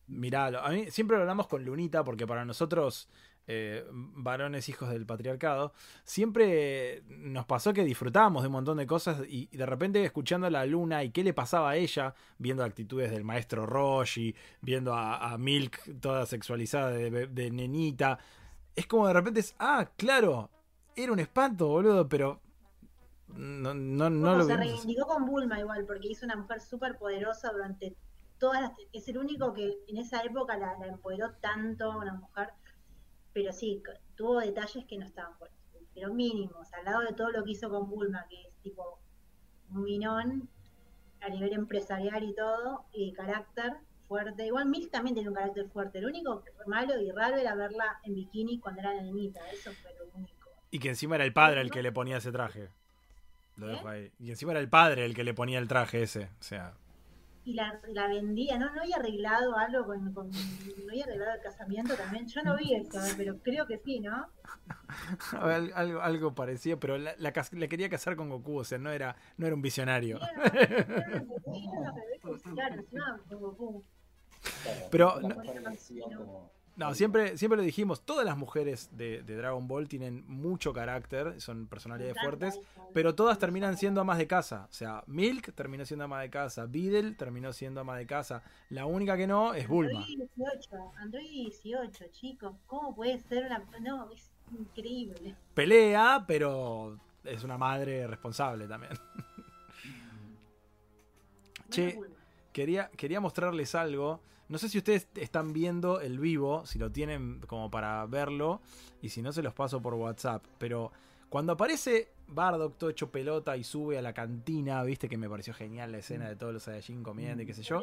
Miralo, a mí siempre lo hablamos con Lunita porque para nosotros, eh, varones hijos del patriarcado, siempre nos pasó que disfrutábamos de un montón de cosas y, y de repente escuchando a la Luna y qué le pasaba a ella, viendo actitudes del maestro Roshi, viendo a, a Milk toda sexualizada de, nenita, es como de repente es, ah, claro, era un espanto, boludo, pero no, no, no Como lo se reivindicó con Bulma igual, porque hizo una mujer súper poderosa durante todas las... Es el único que en esa época la, la empoderó tanto a una mujer, pero sí, tuvo detalles que no estaban buenos, pero mínimos, al lado de todo lo que hizo con Bulma, que es tipo un minón a nivel empresarial y todo, y carácter fuerte. Igual Milk también tiene un carácter fuerte, lo único malo y raro era verla en bikini cuando era nenita, eso fue lo único. Y que encima era el padre el que le ponía ese traje. Lo ¿Eh? dejo ahí. Y encima era el padre el que le ponía el traje ese. O sea, y la, la vendía, ¿no? No había arreglado algo con, con- no había arreglado el casamiento también. Yo no vi eso, pero creo que sí, ¿no? al- algo, algo parecido, pero la, la cas- la quería casar con Goku, o sea, no era, no era un visionario. Pero no- No, siempre, siempre lo dijimos, todas las mujeres de, de Dragon Ball tienen mucho carácter, son personalidades fuertes, pero todas terminan siendo amas de casa. O sea, Milk terminó siendo ama de casa, Videl terminó siendo ama de casa. La única que no es Bulma. Android 18, Android 18, chicos. ¿Cómo puede ser una.? No, es increíble. Pelea, pero es una madre responsable también. Che. Quería, quería mostrarles algo. No sé si ustedes están viendo el vivo, si lo tienen como para verlo, y si no se los paso por WhatsApp. Pero cuando aparece Bardock todo hecho pelota y sube a la cantina, viste que me pareció genial la escena de todos los Saiyajin comiendo y qué sé yo.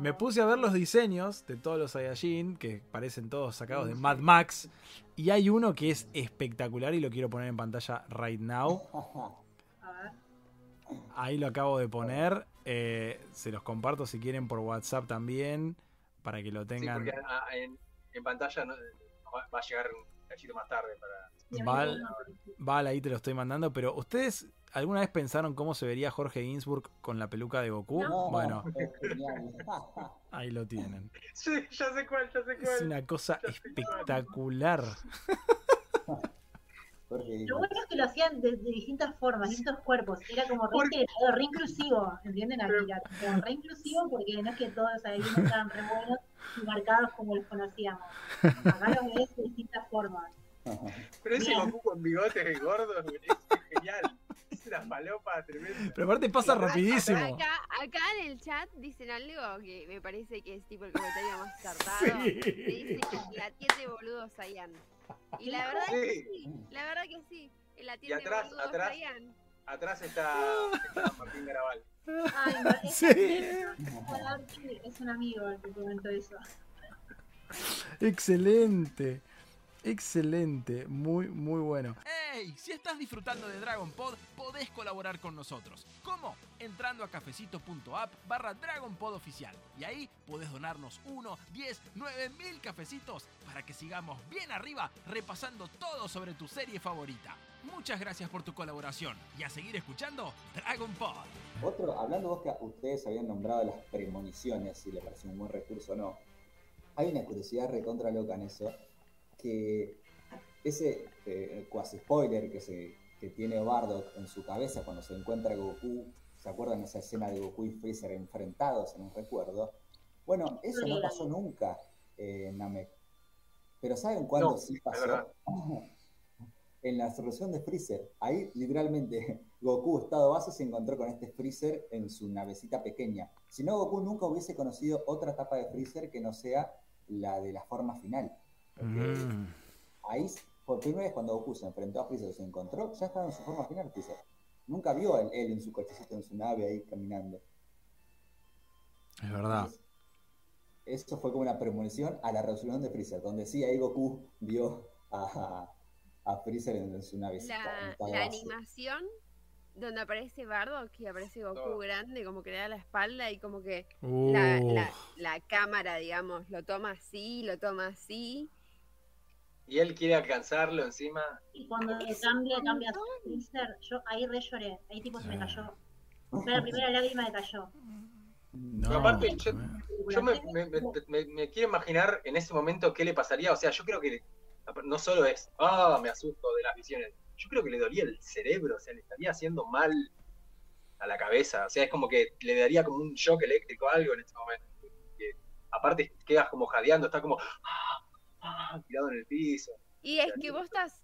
Me puse a ver los diseños de todos los Saiyajin, que parecen todos sacados de Mad Max. Y hay uno que es espectacular y lo quiero poner en pantalla right now. Ahí lo acabo de poner. eh, se los comparto si quieren por WhatsApp también. Para que lo Sí, tengan. porque ah, en, en pantalla no- va va a llegar un cachito más tarde para. Val- ahí te lo estoy mandando. Pero ¿ustedes alguna vez pensaron cómo se vería Jorge Ginsburg con la peluca de Goku? No, Bueno, es genial. ahí lo tienen. Sí, ya sé cuál, ya sé Es cuál. una cosa espectacular. Jorge, Lo bueno es que lo hacían de, de distintas formas, distintos cuerpos. Era como re, integrado, re inclusivo, ¿entienden? Pero- Akira? Como re inclusivo porque no es que todos ahí estaban re buenos y marcados como los conocíamos. Acá los ves de distintas formas. Pero ese. Goku con bigotes y gordos es genial. Una falopa tremenda. Pero aparte pasa rapidísimo. Acá, acá en el chat dicen algo que me parece que es tipo el comentario más acertado. Sí. Que dice que la tiene boludo Sayan. Y la verdad que Sí. la verdad que sí. La tiene boludo atrás. Sayan. Atrás está, está Martín Garabal. Ay, no, es, Sí. es un amigo el que comentó eso. Excelente. Excelente. Muy, muy bueno. ¡Hey! Si estás disfrutando de Dragon Pod, podés colaborar con nosotros. ¿Cómo? Entrando a cafecito.app barra Dragon Pod oficial. Y ahí podés donarnos 1, 10, 9 mil cafecitos para que sigamos bien arriba repasando todo sobre tu serie favorita. Muchas gracias por tu colaboración y a seguir escuchando Dragon Pod. Otro, hablando vos que ustedes habían nombrado las premoniciones, si les pareció un buen recurso o no, hay una curiosidad recontra loca en eso, que ese eh, cuasi spoiler que, se, que tiene Bardock en su cabeza cuando se encuentra Goku, ¿se acuerdan esa escena de Goku y Freezer enfrentados en un recuerdo? Bueno, eso no pasó nunca eh, en Namek. Pero ¿saben cuándo No, sí pasó? en la solución de Freezer. Ahí literalmente Goku, estado base, se encontró con este Freezer en su navecita pequeña. Si no, Goku nunca hubiese conocido otra etapa de Freezer que no sea la de la forma final. Mm. ahí, por primera vez cuando Goku se enfrentó a Freezer, se encontró, ya estaba en su forma final Freezer. Nunca vio a él, él en su cochecito, en su nave ahí caminando. Es verdad. Entonces, Eso fue como una premonición a la resolución de Freezer, donde sí ahí Goku vio a, a Freezer en, en su en La, animación donde aparece Bardock y aparece Goku Todo. grande, como que le da la espalda y como que Uh, la, la, la cámara, digamos, lo toma así, lo toma así. Y él quiere alcanzarlo encima. Y cuando cambia, cambia a yo ahí re lloré. Ahí tipo se me Ah. cayó. Fue la primera lágrima que cayó. no, aparte, yo- me, me- me- me- me quiero imaginar en ese momento qué le pasaría. O sea, yo creo que no solo es, ah, me asusto de las visiones. Yo creo que le dolía el cerebro, o sea, le estaría haciendo mal a la cabeza. O sea, es como que le daría como un shock eléctrico o algo en ese momento. Que, aparte, quedas como jadeando, está como ah, ah, tirado en el piso. Y es que vos estás,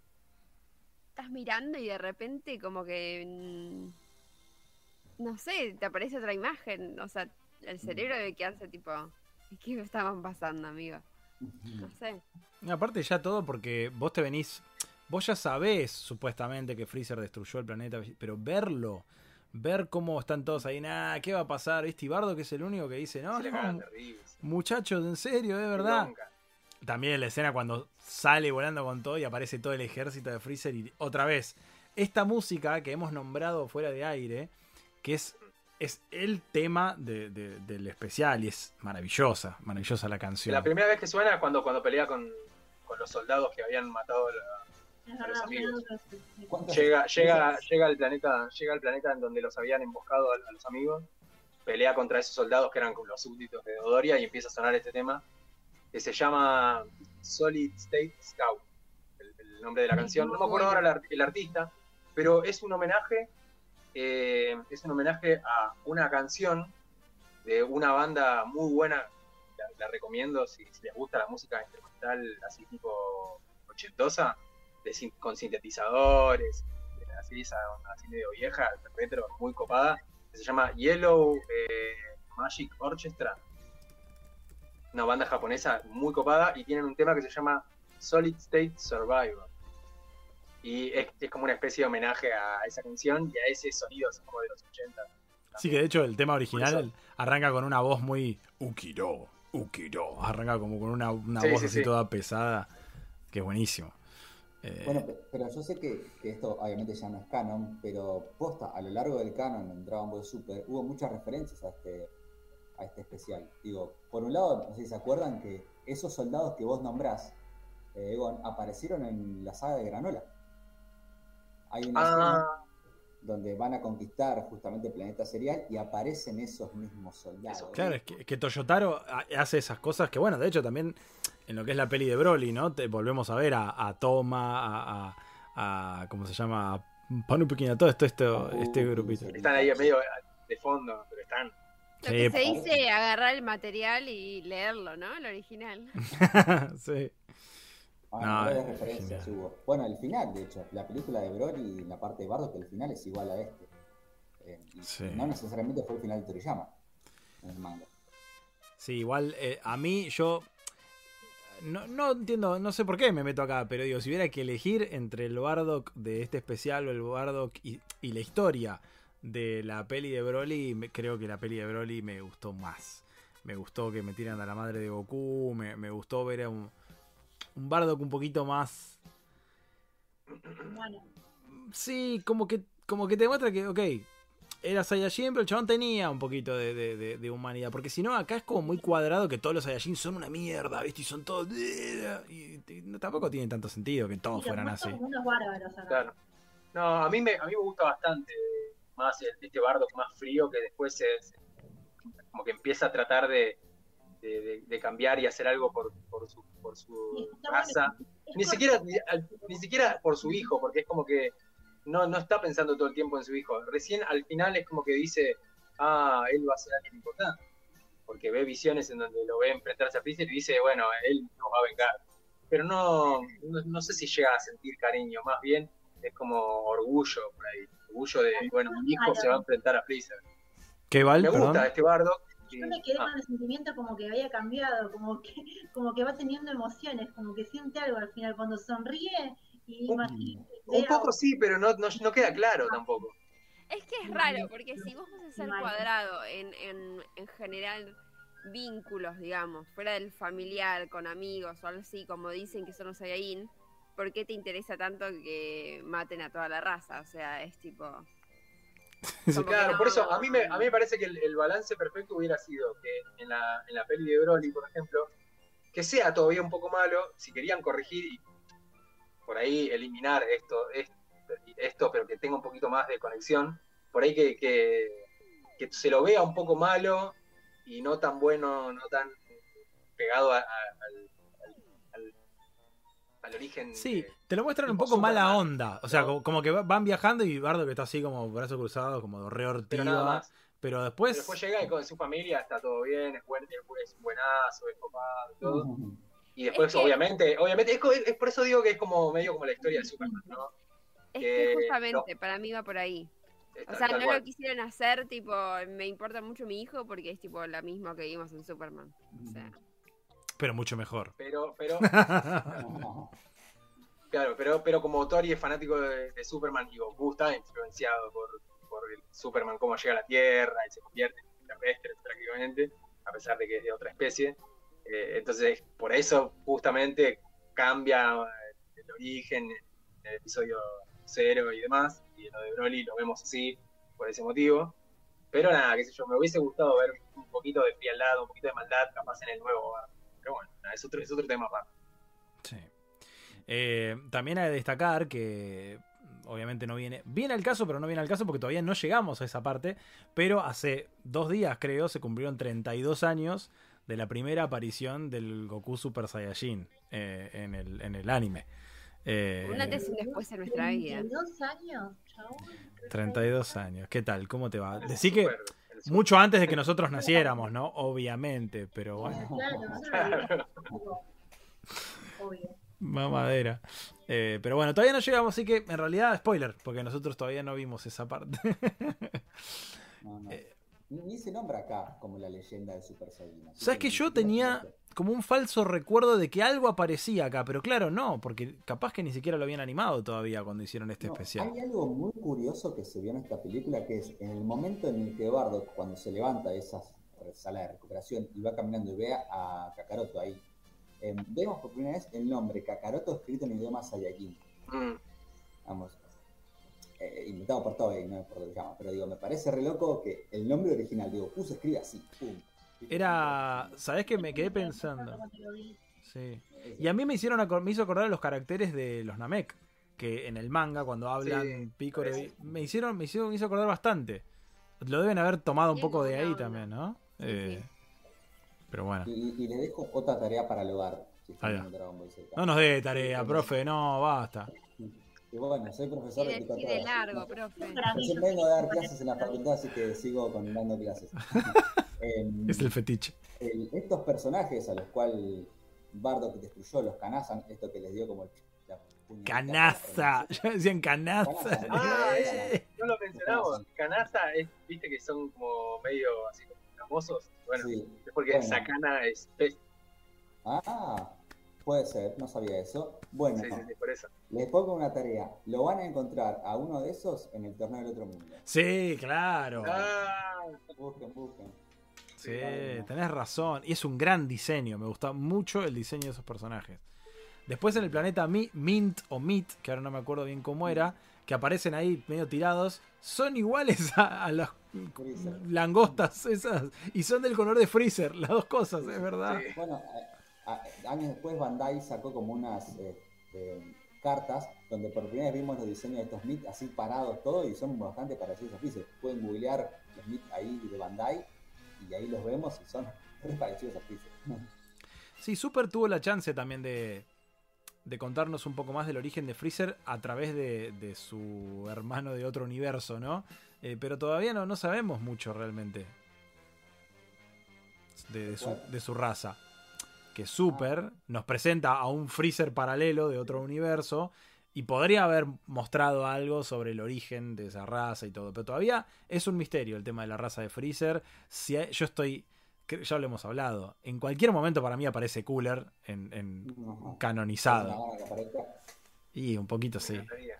estás mirando y de repente como que, mm, no sé, te aparece otra imagen. O sea, el cerebro debe quedarse tipo, ¿qué estaban pasando, amigo? No sé. Y aparte ya todo porque vos te venís, vos ya sabés supuestamente que Freezer destruyó el planeta, pero verlo, ver cómo están todos ahí, nada, ¿qué va a pasar? Este Bardo que es el único que dice, no, no, de muchachos, en serio, es verdad. Bronca. También la escena cuando sale volando con todo y aparece todo el ejército de Freezer y otra vez, esta música que hemos nombrado fuera de aire, que es, es el tema de- de- del especial y es maravillosa, maravillosa la canción. La primera vez que suena es cuando, cuando pelea con, con los soldados que habían matado a la- Es A los amigos. fue algo que- ¿Cuántas llega, llega, llega al planeta, llega al planeta en donde los habían emboscado a, a los amigos, pelea contra esos soldados que eran los súbditos de Dodoria y empieza a sonar este tema que se llama Solid State Scout, el, el nombre de la canción. No me acuerdo ahora el, art- el artista, pero es un homenaje, eh, es un homenaje a una canción de una banda muy buena. La, la recomiendo si, si les gusta la música instrumental así tipo ochentosa, de con sintetizadores, así esa onda así medio vieja, retro, muy copada, que se llama Yellow eh, Magic Orchestra. Una banda japonesa muy copada y tienen un tema que se llama Solid State Survivor. Y es, es como una especie de homenaje a esa canción y a ese sonido como de los 80. Sí, que de hecho el tema original arranca con una voz muy Ukiro, Ukiro. Arranca como con una, una Sí, voz sí, así sí. toda pesada, que es buenísimo. Eh, Bueno, pe- pero yo sé que, que esto obviamente ya no es canon, pero posta, a lo largo del canon en Dragon Ball Super hubo muchas referencias a este, a este especial. Digo, por un lado, no sé si se acuerdan que esos soldados que vos nombrás, eh, Egon, aparecieron en la saga de Granola. Hay una escena Ah, donde van a conquistar justamente el planeta serial y aparecen esos mismos soldados. Eso, claro, es que, que Toyotaro ha- hace esas cosas que, bueno, de hecho también en lo que es la peli de Broly, ¿no? Te volvemos a ver a, a Toma, a, a, a- ¿cómo se llama? A Panu Pequeña, todo esto, esto Uh, este grupito. están ahí medio de fondo, pero están. Lo Sí, que se dice agarrar el material y leerlo, ¿no? El original. sí. Ah, No, referencias hubo. Bueno, el final, de hecho, la película de Broly, la parte de Bardo, que el final es igual a este. Eh, Sí. No necesariamente fue el final de Toriyama en el manga. Sí, igual eh, a mí yo no, no entiendo, no sé por qué me meto acá, pero digo, si hubiera que elegir entre el Bardock de este especial o el Bardock y, y la historia de la peli de Broly, me- creo que la peli de Broly me gustó más. Me gustó que me tiran a la madre de Goku, me, me gustó ver a un, un Bardock un poquito más... Bueno, Sí, como que, como que te muestra que, ok, era Saiyajin, pero el chabón tenía un poquito de, de- de- de humanidad. Porque si no, acá es como muy cuadrado que todos los Saiyajin son una mierda, ¿viste? Y son todos. Y, y no- tampoco tiene tanto sentido que todos sí, fueran así. unos bárbaros acá. Claro. No, a mí me, a mí me gusta bastante más el- este bardo más frío que después se- como que empieza a tratar de, de, de- cambiar y hacer algo por, por su, por su raza. Es Ni siquiera, ni, ni siquiera por su hijo, porque es como que no, no está pensando todo el tiempo en su hijo. Recién al final es como que dice, ah, él va a ser alguien importante. Porque ve visiones en donde lo ve enfrentarse a Freezer y dice, bueno, él nos va a vengar. Pero no, no, no sé si llega a sentir cariño, más bien es como orgullo por ahí. Orgullo de, bueno, mi hijo se va a enfrentar a Freezer. ¿Qué Val? Me Perdón. gusta este bardo. y- Yo me quedé ah, con el sentimiento como que había cambiado, como que, como que va teniendo emociones, como que siente algo al final cuando sonríe y Un- imagina. un poco sí, pero no, no, no queda claro tampoco. Es que es raro, porque si vos vas a ser cuadrado en, en, en general vínculos, digamos, fuera del familiar, con amigos o algo así, como dicen que son los Saiyajin, ¿por qué te interesa tanto que maten a toda la raza? O sea, es tipo... Claro, no- por eso a mí me, a mí me parece que el, el balance perfecto hubiera sido que en la, en la peli de Broly, por ejemplo, que sea todavía un poco malo, si querían corregir y por ahí eliminar esto, esto, esto, pero que tenga un poquito más de conexión, por ahí que, que, que se lo vea un poco malo y no tan bueno, no tan pegado a- a- al- al origen. Sí, de- te lo muestran un poco mala onda. O sea, No. como, como que va- van viajando y Bardo que está así como brazo cruzado, como re pero nada más. Pero Pero después. después llega y con su familia está todo bien, es, buen, es buenazo, es copado y todo. Y después, Es que- obviamente, obviamente, es, es por eso digo que es como medio como la historia de Superman, ¿no? Es que que justamente, para mí va por ahí. O Tal- sea, no cual. lo quisieron hacer, tipo, me importa mucho mi hijo porque es tipo la misma que vimos en Superman. O sea, Pero mucho mejor. Pero, pero, claro, pero, pero como Tori es fanático de, Superman y Goku está influenciado por, por el Superman, cómo llega a la Tierra y se convierte en terrestre prácticamente, a pesar de que es de otra especie. Eh, entonces, por eso justamente cambia eh, el origen en el episodio cero y demás, y lo de Broly lo vemos así, por ese motivo. Pero nada, qué sé yo, me hubiese gustado ver un poquito de frialdad, un poquito de maldad, capaz en el nuevo. Pero bueno, es otro, es otro tema aparte. Sí. Eh, también hay que destacar que obviamente no viene. Viene al caso, pero no viene al caso porque todavía no llegamos a esa parte. Pero hace dos días, creo, se cumplieron 32 años de la primera aparición del Goku Super Saiyajin eh, en, el, en el anime. Eh, un antes y un después en nuestra vida. 32 años, chabón. 32 años. ¿Qué tal? ¿Cómo te va? Decí que Mucho antes de que nosotros naciéramos, ¿no? Obviamente, pero bueno. Claro, vimos. Obvio. Mamadera. Eh, pero bueno, todavía no llegamos, así que en realidad, spoiler, porque nosotros todavía no vimos esa parte. No, no. Eh. Ni se nombra acá como la leyenda de Super Saiyan. así ¿Sabes que yo tenía como un falso recuerdo de que algo aparecía acá? Pero claro, no, porque capaz que ni siquiera lo habían animado todavía cuando hicieron este No, especial. Hay algo muy curioso que se vio en esta película, que es en el momento en el que Bardock, cuando se levanta de esa sala de recuperación y va caminando y ve a Kakaroto ahí, eh, vemos por primera vez el nombre Kakaroto escrito en idioma Saiyajin. Mm, Vamos, eh, inventado por Toei, no por lo que llama, pero digo, me parece re loco que el nombre original de Goku se escribe así, pum. Era, ¿sabes qué? Me quedé pensando. Sí. Y a mí me hicieron me hizo acordar los caracteres de los Namek, que en el manga cuando hablan Sí, Piccolo me hicieron me hizo, me hizo acordar bastante. Lo deben haber tomado un poco de ahí también, ¿no? Sí, Eh, sí. Pero bueno. Y, y les dejo otra tarea para el hogar. Si. No nos dé tarea, profe, no, basta. Y bueno, soy profesor de de, Pico y de largo, profe. Recién vengo a dar clases en la facultad, así que sigo con dando clases. Em, Es el fetiche. el- estos personajes a los cuales Bardock destruyó, los Kanazan, esto que les dio como el- Canaza. Ya decían canaza. Canaza. Ah, Canaza. no lo mencionamos. Kanasa es, viste que son como medio así como famosos. Bueno, Sí. es porque Bueno. Sakana es pez. Ah, puede ser, no sabía eso. Bueno, Sí, sí, sí, por eso. les pongo una tarea. Lo van a encontrar a uno de esos en el torneo del otro mundo. Sí, claro. Ah, Busquen, busquen. Sí, tenés razón. Y es un gran diseño. Me gusta mucho el diseño de esos personajes. Después en el planeta Mi- Mint o Meat, que ahora no me acuerdo bien cómo era, que aparecen ahí medio tirados, son iguales a, a las Freezer. langostas esas. Y son del color de Freezer, las dos cosas, es verdad. Sí. Bueno, años después Bandai sacó como unas eh, cartas donde por primera vez vimos los diseños de estos MIT así parados todos y son bastante parecidos a Freezer. Pueden googlear los MIT ahí de Bandai y ahí los vemos y son re parecidos a Freezer. Sí, Super tuvo la chance también de, de contarnos un poco más del origen de Freezer a través de, de su hermano de otro universo, ¿no? Eh, pero todavía no, no sabemos mucho realmente de, de su, de su raza. Que Super nos presenta a un Freezer paralelo de otro universo y podría haber mostrado algo sobre el origen de esa raza y todo. Pero todavía es un misterio el tema de la raza de Freezer. Si hay- yo estoy que ya lo hemos hablado. En cualquier momento para mí aparece Cooler en, canonizado. Y un poquito Me sí. encantaría.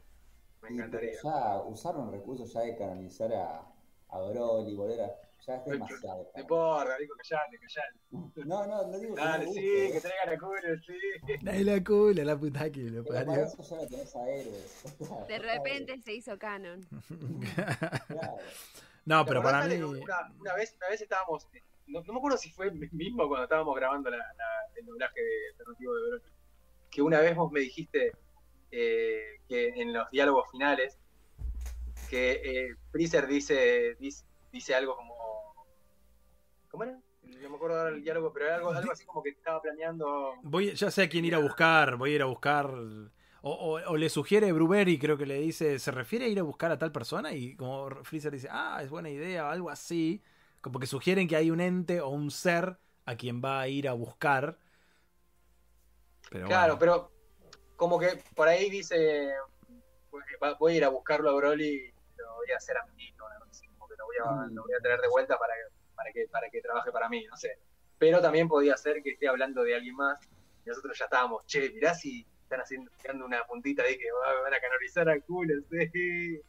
Me Y, pero encantaría. ya usaron recursos ya de canonizar a, a Broly, volver a... Ya es demasiado. No importa, digo, callate, callate. No, no, no digo que Dale, no me sí, guste, que ¿eh? traigan a culo, sí. Dale la cola, la puta que lo Pero para parió. eso ya lo tenés a héroes. De repente se hizo canon. Claro. No, ¿Te pero para mí. Una, una vez, una vez estábamos, no, no me acuerdo si fue mismo cuando estábamos grabando la, la- el doblaje de alternativo de Broly, que una vez vos me dijiste eh, que en los diálogos finales, que eh, Freezer dice, dice, dice algo como... ¿Cómo era? No me acuerdo ahora el diálogo, pero era algo, algo así como que estaba planeando... Voy, ya sé a quién ir a buscar, voy a ir a buscar. O, o- o le sugiere Brubery, creo que le dice, ¿se refiere a ir a buscar a tal persona? Y como Freezer dice, ah, es buena idea, o algo así. Como que sugieren que hay un ente o un ser a quien va a ir a buscar. Pero Claro, bueno. pero como que por ahí dice, "Va- voy a ir a buscarlo a Broly y lo voy a hacer a mi hijo, así, como que lo voy a, lo voy a traer de vuelta para, para, que, para que trabaje para mí, no sé. Pero también podía ser que esté hablando de alguien más y nosotros ya estábamos, che, mirá si están haciendo tirando una puntita ahí que va- van a canonizar al culo, sí.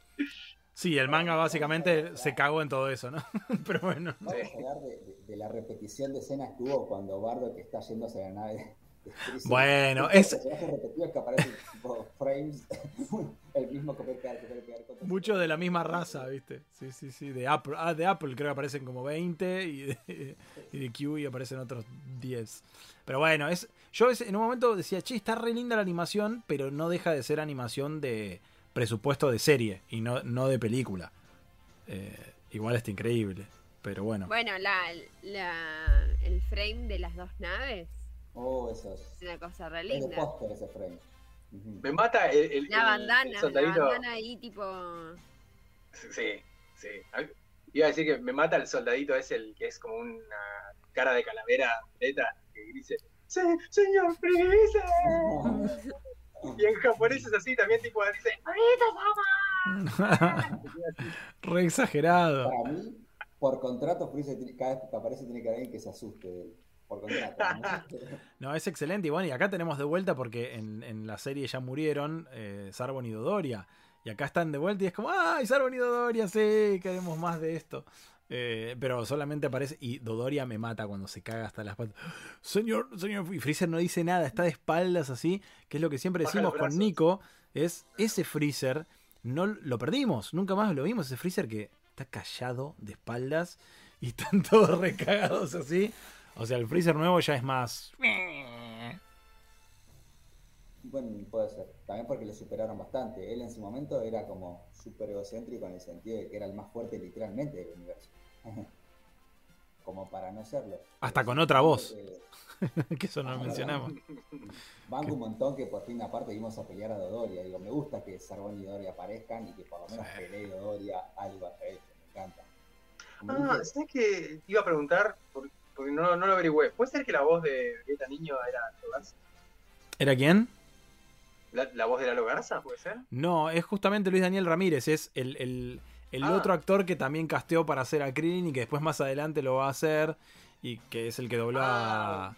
Sí, el manga básicamente se cagó en todo eso, ¿no? Pero bueno. Vamos a hablar de, de- de la repetición de escenas que hubo cuando Bardo que está yendo hacia la nave. Bueno, es- personajes repetidos que aparecen tipo frames, el mismo copiar pegar, copiar pegar. copiar, Mucho de la misma raza, ¿viste? Sí, sí, sí. De Apple, ah, de Apple creo que aparecen como 20 y de, y de Kiwi aparecen otros 10. Pero bueno, es yo en un momento decía, che, está re linda la animación, pero no deja de ser animación de presupuesto de serie y no, no de película. Eh, igual está increíble, pero bueno. Bueno, la, la, el frame de las dos naves Oh, eso es. es una cosa re Es linda. póster ese frame. Me mata el, el, La bandana, el la soldadito. bandana ahí tipo... Sí, sí. Iba a decir que me mata el soldadito ese, el que es como una cara de calavera letra, que dice, "Sí, señor Freezer. Y en japonés es así, también tipo dice, re exagerado. Para mí, por contrato, Freezer tiene- cada vez que aparece tiene que haber alguien que se asuste de él. Por contrato. ¿no? No, es excelente. Y bueno, y acá tenemos de vuelta porque en, en la serie ya murieron eh, Sarbon y Dodoria. Y acá están de vuelta y es como, ¡ay, Sarbon y Dodoria! Sí, queremos más de esto. Eh, pero solamente aparece y Dodoria me mata cuando se caga hasta las patas. Señor, señor, y Freezer no dice nada, está de espaldas así, que es lo que siempre decimos con. Nico, es ese Freezer, no lo perdimos, nunca más lo vimos, ese Freezer que está callado de espaldas y están todos recagados así. O sea, el Freezer nuevo ya es más... Bueno, puede ser. También porque lo superaron bastante. Él en su momento era como súper egocéntrico en el sentido de que era el más fuerte literalmente del universo. como para no serlo. Hasta con otra voz. Que- que eso no lo mencionamos. Banco un montón que por fin aparte vimos a pelear a Dodoria. Digo, me gusta que Sarbón y Dodoria aparezcan y que por lo menos Sí. pelee Dodoria algo haya hecho. Me encanta. Ah, ¿sabes que Te iba a preguntar, por- porque no, no lo averigüé. ¿Puede ser que la voz de Vegeta Niño era Lalo Garza? ¿Era quién? ¿La, la voz de Lalo Garza, puede ser? No, es justamente Luis Daniel Ramírez, es el, el- el Ah. otro actor que también casteó para hacer a Krillin y que después más adelante lo va a hacer y que es el que dobló a... Ah,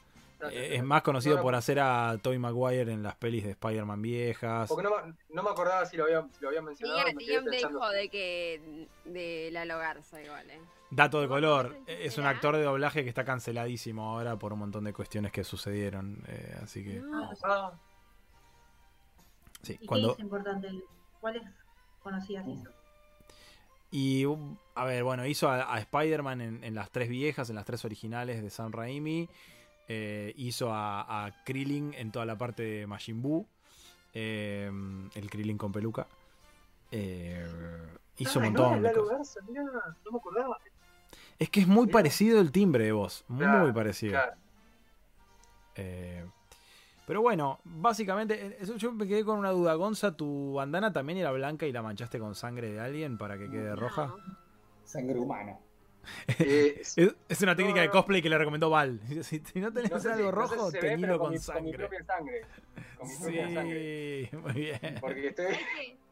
Es no, más conocido no, no, por hacer a Tobey Maguire en las pelis de Spider-Man viejas. Porque no, me- no me acordaba si lo había, si lo había mencionado. Tenía, me tenía un de que de la Logarza igual, eh. Dato de color, es un actor de doblaje que está canceladísimo ahora por un montón de cuestiones que sucedieron. eh, así que. Ah, sí, ¿Y qué cuando... es importante? ¿Cuáles conocidas hizo? Y, a ver, bueno, hizo a, a Spider-Man en, en las tres viejas, en las tres originales de Sam Raimi. Eh, hizo a, a Krillin en toda la parte de Majin Buu. eh, el Krillin con peluca. Eh, hizo ah, un no montón de cosas. Garza, mirá, no me acordaba. Es que es muy Mirá. parecido el timbre de voz. Muy Claro, parecido. Claro. Eh, pero bueno, básicamente, eso yo me quedé con una duda. Gonza, ¿tu bandana también era blanca y la manchaste con sangre de alguien para que quede roja? Sangre humana. Eh, Es, una técnica No, de no. cosplay que le recomendó Val. Si, si no tenés no sé algo si- no sé rojo, si se ve, teñilo pero con, mi, Con mi sangre. propia sangre. Con mi propia sangre. Sí, muy bien. Porque estoy,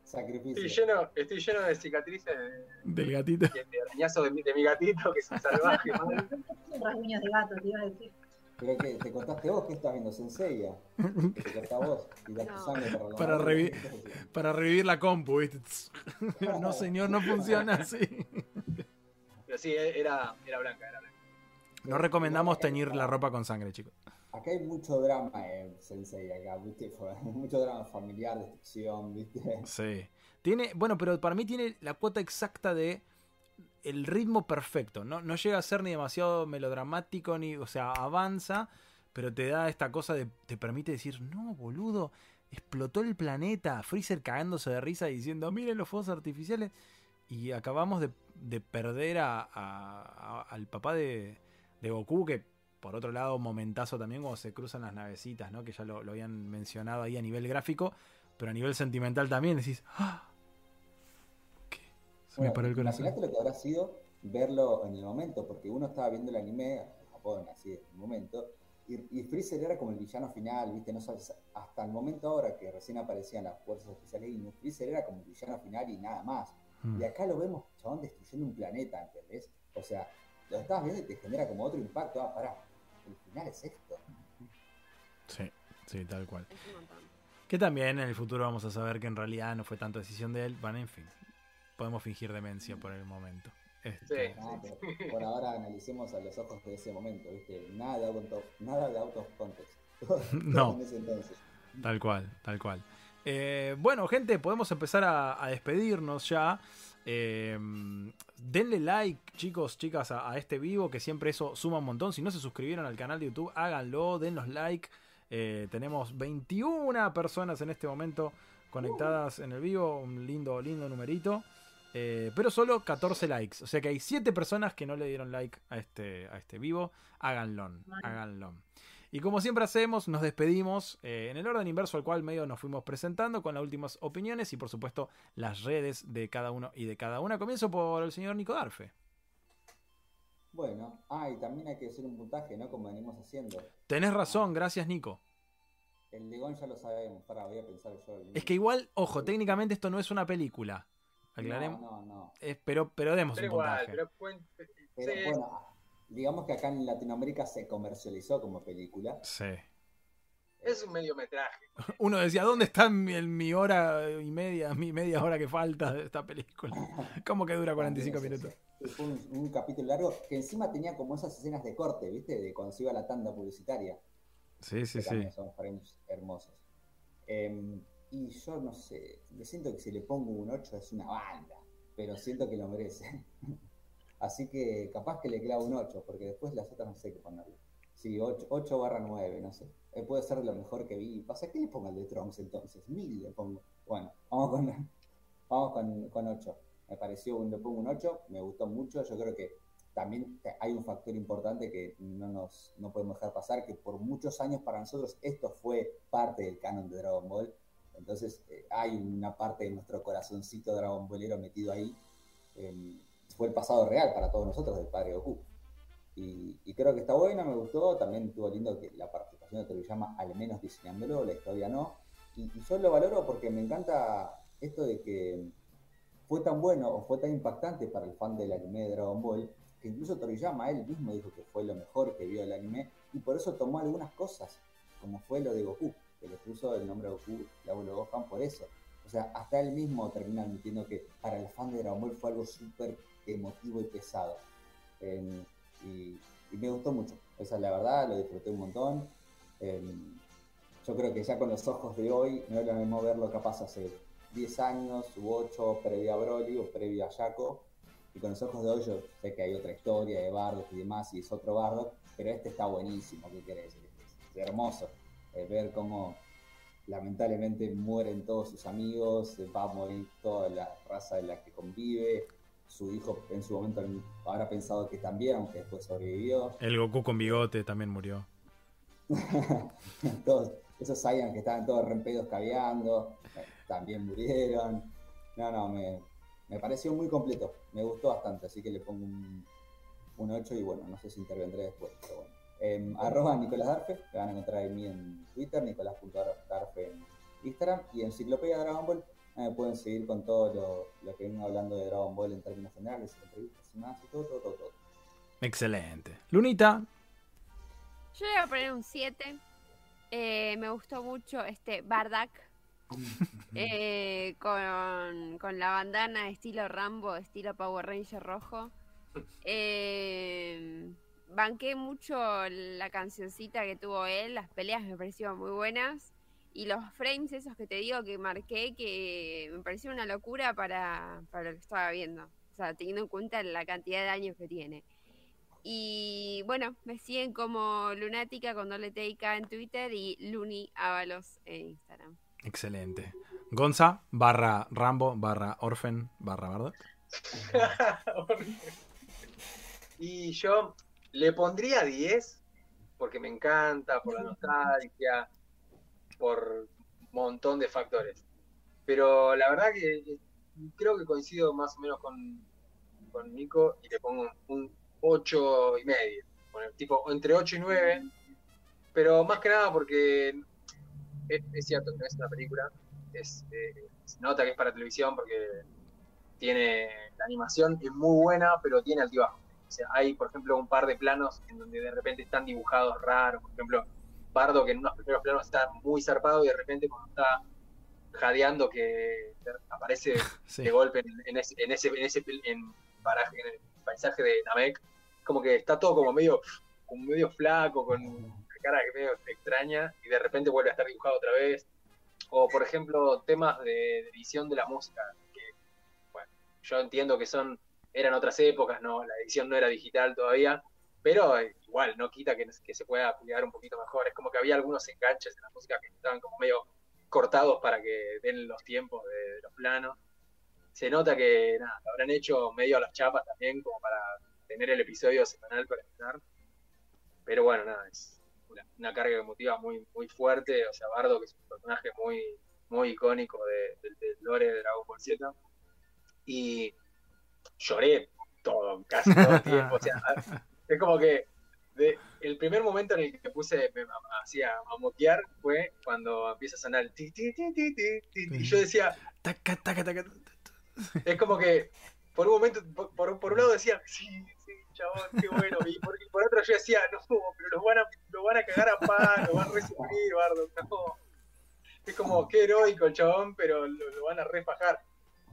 Sacrificio. estoy, lleno, estoy lleno de cicatrices de, Del gatito. de, de arañazos de, mi- de mi gatito, que es un salvaje. rasguños de gato, te iba a decir. Pero que te contaste vos que estás viendo Senseiya. Que te vos y das tu No. sangre para la Para madre. revi- Para revivir la compu, ¿viste? No, señor, no funciona así. Pero sí, era, era blanca, era blanca. No recomendamos teñir la ropa con sangre, chicos. Acá hay mucho drama en Sensei, acá, ¿viste? Mucho drama familiar, destrucción, ¿viste? Sí. Tiene, bueno, pero para mí tiene la cuota exacta de el ritmo perfecto. No, no llega a ser ni demasiado melodramático, ni, o sea, avanza, pero te da esta cosa de, te permite decir, no, boludo, explotó el planeta, Freezer cagándose de risa y diciendo, miren los fuegos artificiales. Y acabamos de, de perder a, a- a- al papá de, de Goku, que por otro lado, momentazo también cuando se cruzan las navecitas, ¿no? Que ya lo, lo habían mencionado ahí a nivel gráfico, pero a nivel sentimental también decís, ¡ah! ¿Qué? Se me Bueno, paró el corazón. Imagínate lo que habrá sido verlo en el momento, porque uno estaba viendo el anime en Japón, así en el momento, y, y Freezer era como el villano final, ¿viste? No sabes, hasta el momento ahora que recién aparecían las fuerzas especiales, y Freezer era como el villano final y nada más. Mm. Y acá lo vemos, chabón, destruyendo un planeta, ¿entendés? O sea, lo estás viendo y te genera como otro impacto. Ah, pará, el final es esto. Sí, sí, tal cual. Es un montón. Que también en el futuro vamos a saber que en realidad no fue tanto decisión de él. Bueno, en fin. Podemos fingir demencia por el momento. Este, Sí. Ah, por ahora analicemos a los ojos de ese momento, ¿viste? Nada de out of, nada de out of context. Todo No. en ese entonces. Tal cual, tal cual. Eh, bueno, gente, podemos empezar a, a despedirnos ya. Eh, denle like, chicos, chicas, a, a este vivo, que siempre eso suma un montón. Si no se suscribieron al canal de YouTube, háganlo, dennos like. Eh, tenemos 21 personas en este momento conectadas en el vivo, un lindo, lindo numerito. Eh, pero solo 14 likes. O sea que hay 7 personas que no le dieron like a este, a este vivo. Háganlo, háganlo. Y como siempre hacemos, nos despedimos eh, en el orden inverso al cual medio nos fuimos presentando con las últimas opiniones y por supuesto las redes de cada uno y de cada una. Comienzo por el señor Nico Darfe. Bueno, ah, y también hay que hacer un puntaje, ¿no? Como venimos haciendo. Tenés razón, gracias Nico. El Legón ya lo sabemos. Para, voy a pensar yo. el- Es que igual, ojo, técnicamente esto no es una película. Aclaremos. No, no, no. Eh, pero, pero demos Pero un igual, puntaje. pero Pero sí, bueno, digamos que acá en Latinoamérica se comercializó como película. Sí. es un mediometraje. Uno decía, ¿dónde está mi, mi hora y media, mi media hora que falta de esta película? ¿Cómo que dura 45 También minutos? Fue un, un capítulo largo que encima tenía como esas escenas de corte, ¿viste? De cuando se iba a la tanda publicitaria. Sí, sí, sí. son frames hermosos. Eh, y yo no sé, me siento que si le pongo un 8 es una banda, pero siento que lo merece. Así que capaz que le clavo un 8, porque después las otras no sé qué ponerle. Sí, 8, 8 barra 9, no sé. Eh, puede ser lo mejor que vi. Pasa, ¿qué le pongo al de Trunks entonces? Mil le pongo. Bueno, vamos con, vamos con, con 8. Me pareció, un, le pongo un 8, me gustó mucho. Yo creo que también hay un factor importante que no nos no podemos dejar pasar, que por muchos años para nosotros esto fue parte del canon de Dragon Ball. Entonces eh, hay una parte de nuestro corazoncito Dragon Ballero metido ahí. Eh, fue el pasado real para todos nosotros del padre Goku. Y, creo que está buena, me gustó. También estuvo lindo que la participación de Toriyama, al menos diseñándolo, la historia no. Y, yo lo valoro porque me encanta esto de que fue tan bueno o fue tan impactante para el fan del anime de Dragon Ball que incluso Toriyama él mismo dijo que fue lo mejor que vio del anime y por eso tomó algunas cosas, como fue lo de Goku, que le puso el nombre Goku, el abuelo Gohan, por eso. O sea, hasta él mismo termina admitiendo que para el fan de Dragon Ball fue algo súper emotivo y pesado. Eh, y, me gustó mucho, esa es la verdad, lo disfruté un montón. Eh, yo creo que ya con los ojos de hoy, no es lo mismo verlo capaz hace 10 años u 8 previo a Broly o previo a Jaco. Y con los ojos de hoy yo sé que hay otra historia de Bardock y demás, y es otro Bardock, pero este está buenísimo, ¿qué querés? Es, hermoso eh, ver cómo lamentablemente mueren todos sus amigos, va a morir toda la raza de la que convive, su hijo en su momento habrá pensado que también, aunque después sobrevivió. El Goku con bigote también murió. todos esos Saiyans que estaban todos rempedos caviando, eh, también murieron. No, no, me, me pareció muy completo, me gustó bastante, así que le pongo un, un 8 y bueno, no sé si intervendré después, pero bueno. Eh, arroba Nicolás Darfe, me van a encontrar en mí en Twitter, nicolás.darfe en Instagram y Enciclopedia Dragon Ball. Me pueden seguir con todo lo, lo que vengo hablando de Dragon Ball en términos generales, entrevistas y más, y todo, todo, todo, todo. Excelente. Lunita, Yo le voy a poner un 7. Eh, me gustó mucho este Bardak. eh, con, con la bandana estilo Rambo, estilo Power Ranger rojo. Eh, banqué mucho la cancioncita que tuvo él, las peleas me parecieron muy buenas. Y los frames esos que te digo que marqué, que me pareció una locura para, para lo que estaba viendo. O sea, teniendo en cuenta la cantidad de años que tiene. Y bueno, me siguen como Lunática con doble TIK en Twitter y Luni Ábalos en Instagram. Excelente. Gonza, barra Rambo, barra Orfen, barra Bardo. y yo le pondría 10 porque me encanta, por la nostalgia, por montón de factores. Pero la verdad que creo que coincido más o menos con, con Nico y le pongo un 8 y medio. Tipo entre 8 y 9. Pero más que nada porque es, cierto que no es una película. Es, eh, se nota que es para televisión porque tiene la animación es muy buena, pero tiene altibajos. O sea, hay, por ejemplo, un par de planos en donde de repente están dibujados raros. Por ejemplo, Bardo, que en unos primeros planos está muy zarpado y de repente cuando está jadeando que aparece de golpe en, ese, en ese, en ese en paraje, en el paisaje de Namek, como que está todo como medio, como medio flaco, con una cara medio extraña, y de repente vuelve a estar dibujado otra vez. O, por ejemplo, temas de, edición de la música, que, bueno, yo entiendo que son, eran otras épocas, ¿no? La edición no era digital todavía, pero igual, no quita que, que se pueda cuidar un poquito mejor. Es como que había algunos enganches en la música que estaban como medio cortados para que den los tiempos de, los planos. Se nota que, nada, lo habrán hecho medio a las chapas también, como para tener el episodio semanal para estar. Pero bueno, nada, es una, carga emotiva muy, muy fuerte. O sea, Bardo, que es un personaje muy, muy icónico del de, lore de Dragon Ball Z. Y lloré todo, casi todo el tiempo. O sea, es como que el primer momento en el que puse me, hacía a moquear fue cuando empieza a sonar el ti, ti, ti, ti, ti, y yo decía es como que por un momento por, por un lado decía sí chabón, qué bueno. Y por, otro yo decía, no, pero los van a, los van a cagar a paz, lo van a resumir, Bardo, no. Es como, qué heroico el chabón, pero lo, van a refajar.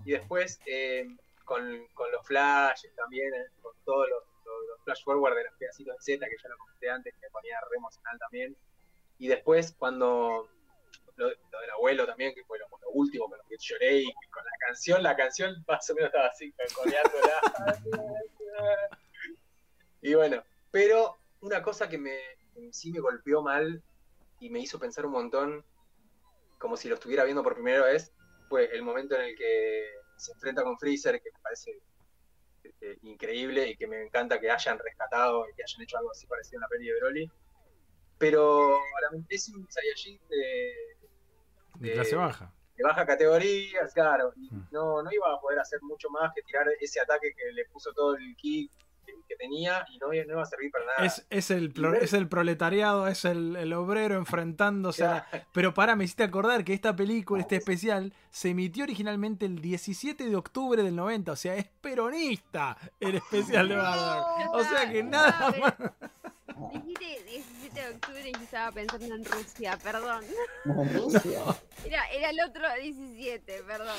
Y después, eh, con, con, los flashes también, eh, con todos los, flash forward de los pedacitos de Z, que ya lo comenté antes, que me ponía re emocional también. Y después, cuando lo, del abuelo también, que fue lo, último con lo que lloré, y con la canción, la canción más o menos estaba así, coreándola. Y bueno, pero una cosa que me sí me golpeó mal y me hizo pensar un montón, como si lo estuviera viendo por primera vez, fue el momento en el que se enfrenta con Freezer, que me parece este, increíble y que me encanta que hayan rescatado y que hayan hecho algo así parecido en la peli de Broly. Pero es un Saiyajin de, de, clase baja. De baja categoría, claro. Y Mm. no, no iba a poder hacer mucho más que tirar ese ataque que le puso todo el kick que tenía y no, no iba a servir para nada. Es, es, el, pro- es el proletariado, es el, el obrero enfrentándose a... Pero para, me hiciste acordar que esta película, este especial, se emitió originalmente el 17 de octubre del 90, o sea, es peronista el especial de Bardock. O sea que nada más... Dijiste 17 de octubre y yo estaba pensando en Rusia, perdón. No, en Rusia. Era, era el otro 17, perdón.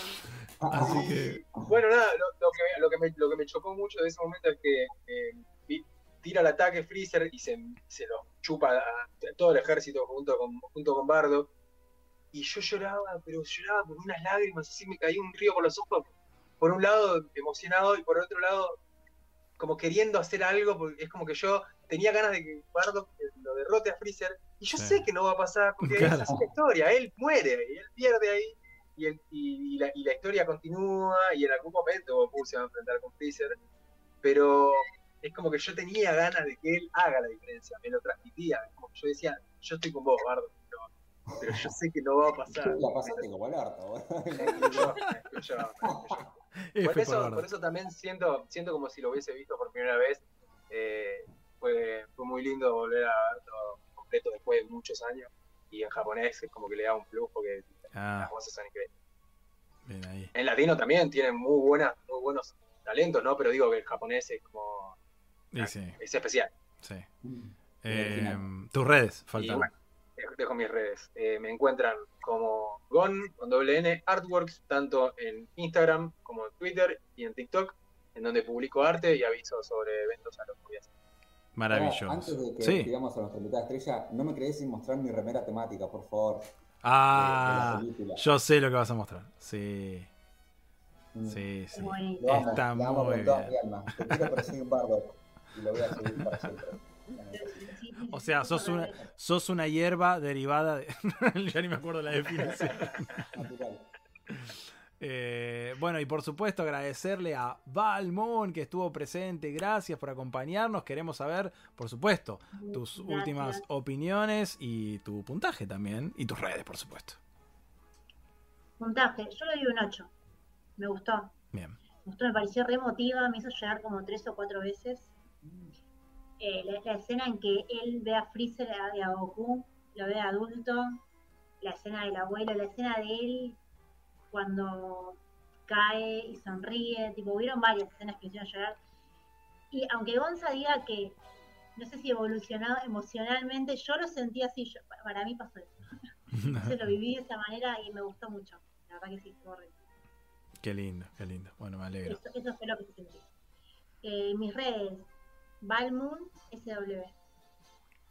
Así que... Bueno, nada, lo, lo que, lo, que me, lo que me chocó mucho de ese momento es que eh, vi- tira el ataque Freezer y se, se lo chupa a, a todo el ejército junto con, junto con Bardo. Y yo lloraba, pero lloraba con unas lágrimas, así me caía un río por los ojos. Por un lado emocionado y por otro lado como queriendo hacer algo, porque es como que yo tenía ganas de que Bardo lo derrote a Freezer. Y yo Sí. sé que no va a pasar, porque Claro. esa es la historia, él muere y él pierde ahí y, el- y- y la, y la historia continúa y en algún momento Goku se va a enfrentar con Freezer, pero es como que yo tenía ganas de que él haga la diferencia, me lo transmitía, como que yo decía, yo estoy con vos, Bardo, pero, pero yo sé que no va a pasar. La pasaste como el. F Por eso, Bardock. por eso también siento, siento como si lo hubiese visto por primera vez. Eh, fue, fue muy lindo volver a verlo completo después de muchos años. Y en japonés es como que le da un plus porque Ah, las voces son increíbles. bien ahí. En latino también tienen muy buenas, muy buenos talentos, ¿no? Pero digo que el japonés es como sí, es especial. sí. Eh, tus redes, faltan. bueno, dejo mis redes. Eh, me encuentran como Gon con doble N Artworks, tanto en Instagram como en Twitter y en TikTok. en donde publico arte y aviso sobre eventos a los que voy a hacer. Maravilloso. Antes de que Sí. sigamos a nuestra invitada estrella, no me crees sin mostrar mi remera temática, por favor. Ah, de yo sé lo que vas a mostrar. Sí, Mm. sí, sí. Lo amo, Está muy con toda bien. mi alma. Te quiero soy un bardo. Y lo voy a seguir para siempre. O sea, sos una, sos una hierba derivada de... ya ni me acuerdo la definición. Natural. Eh, bueno, y por supuesto agradecerle a Valmon que estuvo presente. Gracias por acompañarnos. Queremos saber, por supuesto, tus Gracias. últimas opiniones y tu puntaje también. Y tus redes, por supuesto. Puntaje, yo le di un 8. Me gustó. Bien. Me gustó, me pareció re emotiva, me hizo llorar como tres o cuatro veces. Eh, la, la escena en que él ve a Freezer y a Goku, lo ve adulto, la escena del abuelo, la escena de él cuando cae y sonríe, tipo, hubieron varias escenas que hicieron llorar. Y aunque Gonza diga que no sé si evolucionado emocionalmente, yo lo sentí así, yo- para mí pasó eso. Entonces lo viví de esa manera y me gustó mucho. La verdad que sí, estuvo re Qué lindo, qué lindo. Bueno, me alegro. eso, eso fue lo que sentí. Eh, mis redes, Balmoon SW.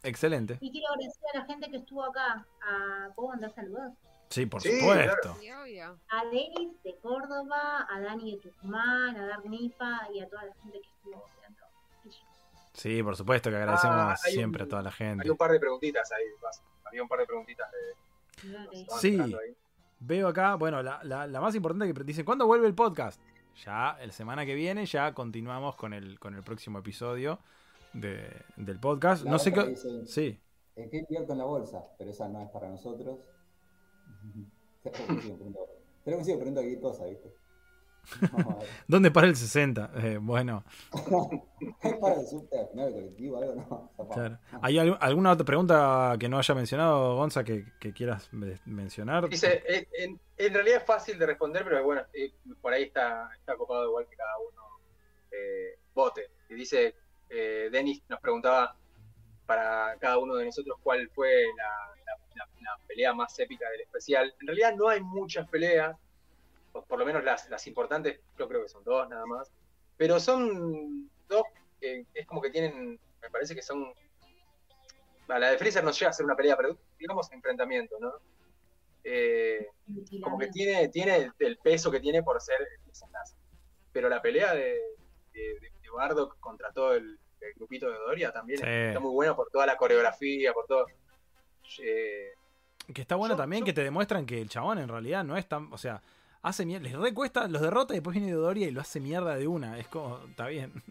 Excelente. Y quiero agradecer a la gente que estuvo acá. A, ¿Puedo mandar saludos? Sí, por Sí, supuesto. A Denis de Córdoba, a Dani de Tucumán, a Dark Nifa y a toda la gente que estuvo mirando. Sí, por supuesto que agradecemos Ah, un- siempre a toda la gente. Hay un par de preguntitas ahí, había un par de preguntitas de, Sí. Veo acá, bueno, la, la- la más importante que dice, ¿cuándo vuelve el podcast? Ya, la semana que viene, ya continuamos con el, con el próximo episodio de- del podcast. La no sé qué... dice, Sí. ¿En qué invierto en la bolsa? Pero esa no es para nosotros. Creo que me sigo poniendo- creo que me sigo poniendo cualquier cosa, ¿viste? No, ¿Dónde para el 60? Eh, bueno, ¿Es para el subte al final del colectivo algo? No, zafado. claro. ¿Hay al- alguna otra pregunta que no haya mencionado, Gonza, que, que quieras me- mencionar? Dice, eh, en, en realidad es fácil de responder, pero bueno, eh, por ahí está, está copado igual que cada uno eh, vote. Y dice, eh, Denis nos preguntaba para cada uno de nosotros cuál fue la, la- pelea más épica del especial. En realidad no hay muchas peleas, por lo menos las, las importantes, yo creo que son dos nada más, pero son dos que es como que tienen, me parece que son... La de Freezer no llega a ser una pelea, pero digamos enfrentamiento, ¿no? Eh, como que tiene, tiene el, peso que tiene por ser el desenlace. Pero la pelea de, de, de- de Bardock contra todo el, el grupito de Doria también Sí. está muy buena por toda la coreografía, por todo. Eh, Que está bueno Yo- también yo- que te demuestran que el chabón en realidad no es tan. O sea, hace mierda. Les recuesta, los derrota y después viene Doria y lo hace mierda de una. Es como. Está bien.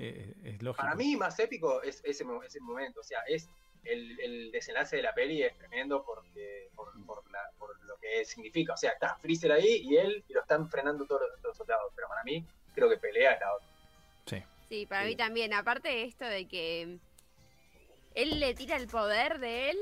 Eh, es lógico. para mí más épico es ese, ese momento, o sea, es el, el desenlace de la peli es tremendo porque por, por la- por lo que significa, o sea, está Freezer ahí y él y lo están frenando todos los, soldados, pero para mí creo que pelea es la otra. Sí. Sí, para Sí. mí también. Aparte de esto de que él le tira el poder de él,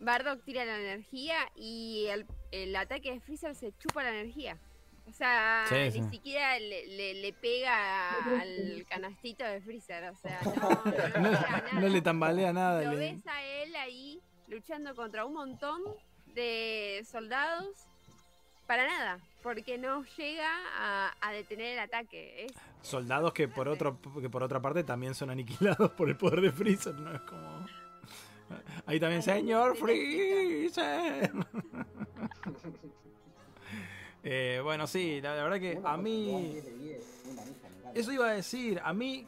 Bardock tira la energía y el, el ataque de Freezer se chupa la energía. O sea, Sí, ni sí. siquiera le, le- le pega al canastito de Freezer. O sea, no, no, le No, pega nada. no le tambalea nada. Lo ves a él ahí luchando contra un montón de soldados para nada, porque no llega a, a detener el ataque. Es Soldados que por otro que por otra parte también son aniquilados por el poder de Freezer, ¿no? Es como. Ahí también, señor Freezer. Eh, bueno, sí, la, la verdad que a mí. oportunidad 10 de 10, una hija, me encanta. Eso iba a decir, a mí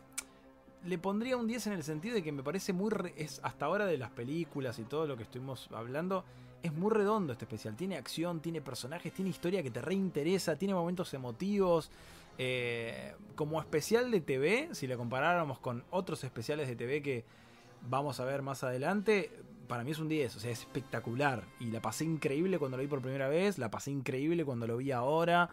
le pondría un 10 en el sentido de que me parece muy... re- es hasta ahora de las películas y todo lo que estuvimos hablando, es muy redondo este especial. Tiene acción, tiene personajes, tiene historia que te reinteresa, tiene momentos emotivos. Eh, como especial de TV, si lo comparáramos con otros especiales de TV que vamos a ver más adelante, para mí es un 10, o sea, es espectacular. Y la pasé increíble cuando lo vi por primera vez, la pasé increíble cuando lo vi ahora.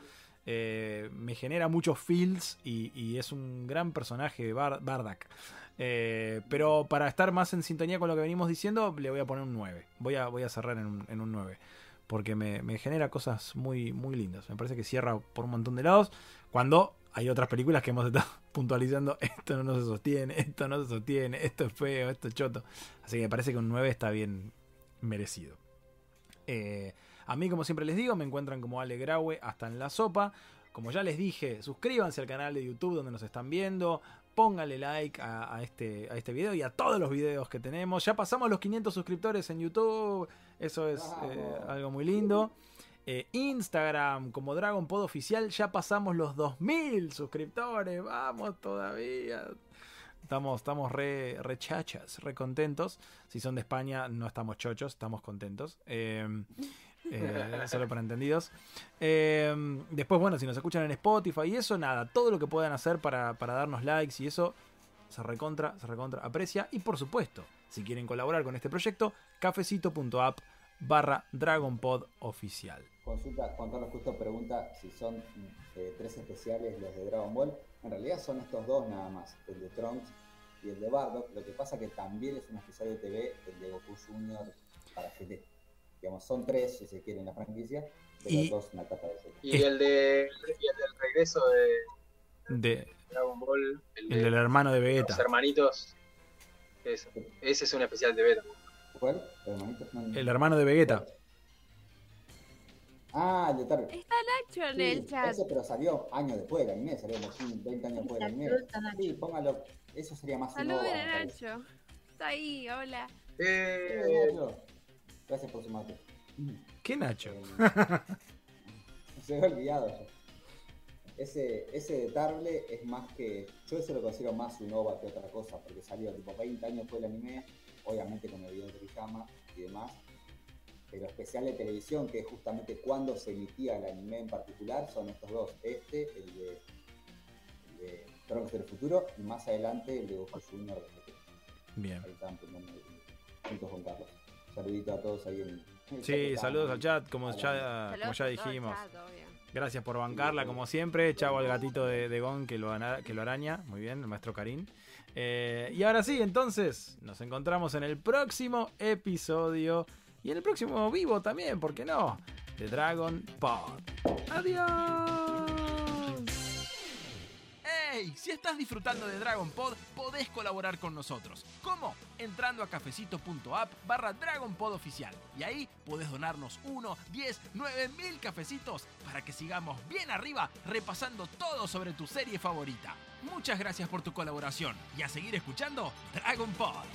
Eh, me genera muchos feels y, es un gran personaje, Bar- Bardak. Eh, pero para estar más en sintonía con lo que venimos diciendo, le voy a poner un 9. Voy a, voy a cerrar en un, en un 9. Porque me, me genera cosas muy, muy lindas. Me parece que cierra por un montón de lados. Cuando hay otras películas que hemos estado puntualizando, esto no se sostiene, esto no se sostiene, esto es feo, esto es choto. Así que me parece que un 9 está bien merecido. Eh, a mí, como siempre les digo, me encuentran como Ale Graue hasta en la sopa. como ya les dije, suscríbanse al canal de YouTube donde nos están viendo. Pónganle like a, a este, a este video y a todos los videos que tenemos. Ya pasamos los 500 suscriptores en YouTube. Eso es eh, algo muy lindo. Eh, Instagram como Dragon Pod Oficial. Ya pasamos los 2000 suscriptores. Vamos todavía. Estamos, estamos re, chachas, re contentos. Si son de España, no estamos chochos, estamos contentos. Eh, eh, solo para entendidos. Eh, después, bueno, si nos escuchan en Spotify y eso, nada, todo lo que puedan hacer para, para darnos likes y eso, se recontra, se recontra aprecia. Y por supuesto, si quieren colaborar con este proyecto, cafecito.app barra DragonPod oficial. Consulta, Juan Carlos Justo pregunta si son eh, tres especiales los de Dragon Ball. En realidad son estos dos nada más, el de Trunks y el de Bardock. Lo que pasa que también es un especial de TV, el de Goku Junior para GT. Digamos, son tres, si se quiere, en la franquicia, pero Y- dos en la etapa de Z. Y el, de, y el del regreso de De, Dragon Ball, el, de el del hermano de los Vegeta. hermanitos. Ese, ese es un especial de Beta. ¿Cuál? ¿Hermanito? No, no. El hermano de Vegeta. Ah, el de Target. Está Nacho en Sí, el chat. Ese, pero salió años después del anime, salió como 20 años después del anime. Sí, póngalo. Eso sería más un Saluden OVA, a. Nacho. Está ahí, hola. Eh, Sí, Nacho. Gracias por su mate. ¿Qué Nacho? Eh, Se me había olvidado ya. Ese, ese de Tarble es más que. Yo ese lo considero más un OVA que otra cosa, porque salió tipo 20 años después del anime, obviamente con el video de Toriyama y demás. Pero especial de televisión, que es justamente cuando se emitía el anime en particular, son estos dos. Este, el de, el de Trunks del futuro, y más adelante el de Goku Junior de GT. Bien. Ahí están poniendo juntos con Carlos. Saludito a todos ahí en en Sí, saludos al chat, como ya, como ya dijimos. Gracias por bancarla, como siempre. Chavo al gatito de, de Gon que lo, que lo araña. Muy bien, el maestro Karim. Eh, y ahora sí, entonces, nos encontramos en el próximo episodio. Y en el próximo vivo también, ¿por qué no? De Dragon Pod. ¡Adiós! ¡Ey! Si estás disfrutando de Dragon Pod, podés colaborar con nosotros. ¿Cómo? Entrando a cafecito.app barra Dragon Pod oficial. Y ahí podés donarnos 1, 10, 9 mil cafecitos para que sigamos bien arriba repasando todo sobre tu serie favorita. Muchas gracias por tu colaboración y a seguir escuchando Dragon Pod.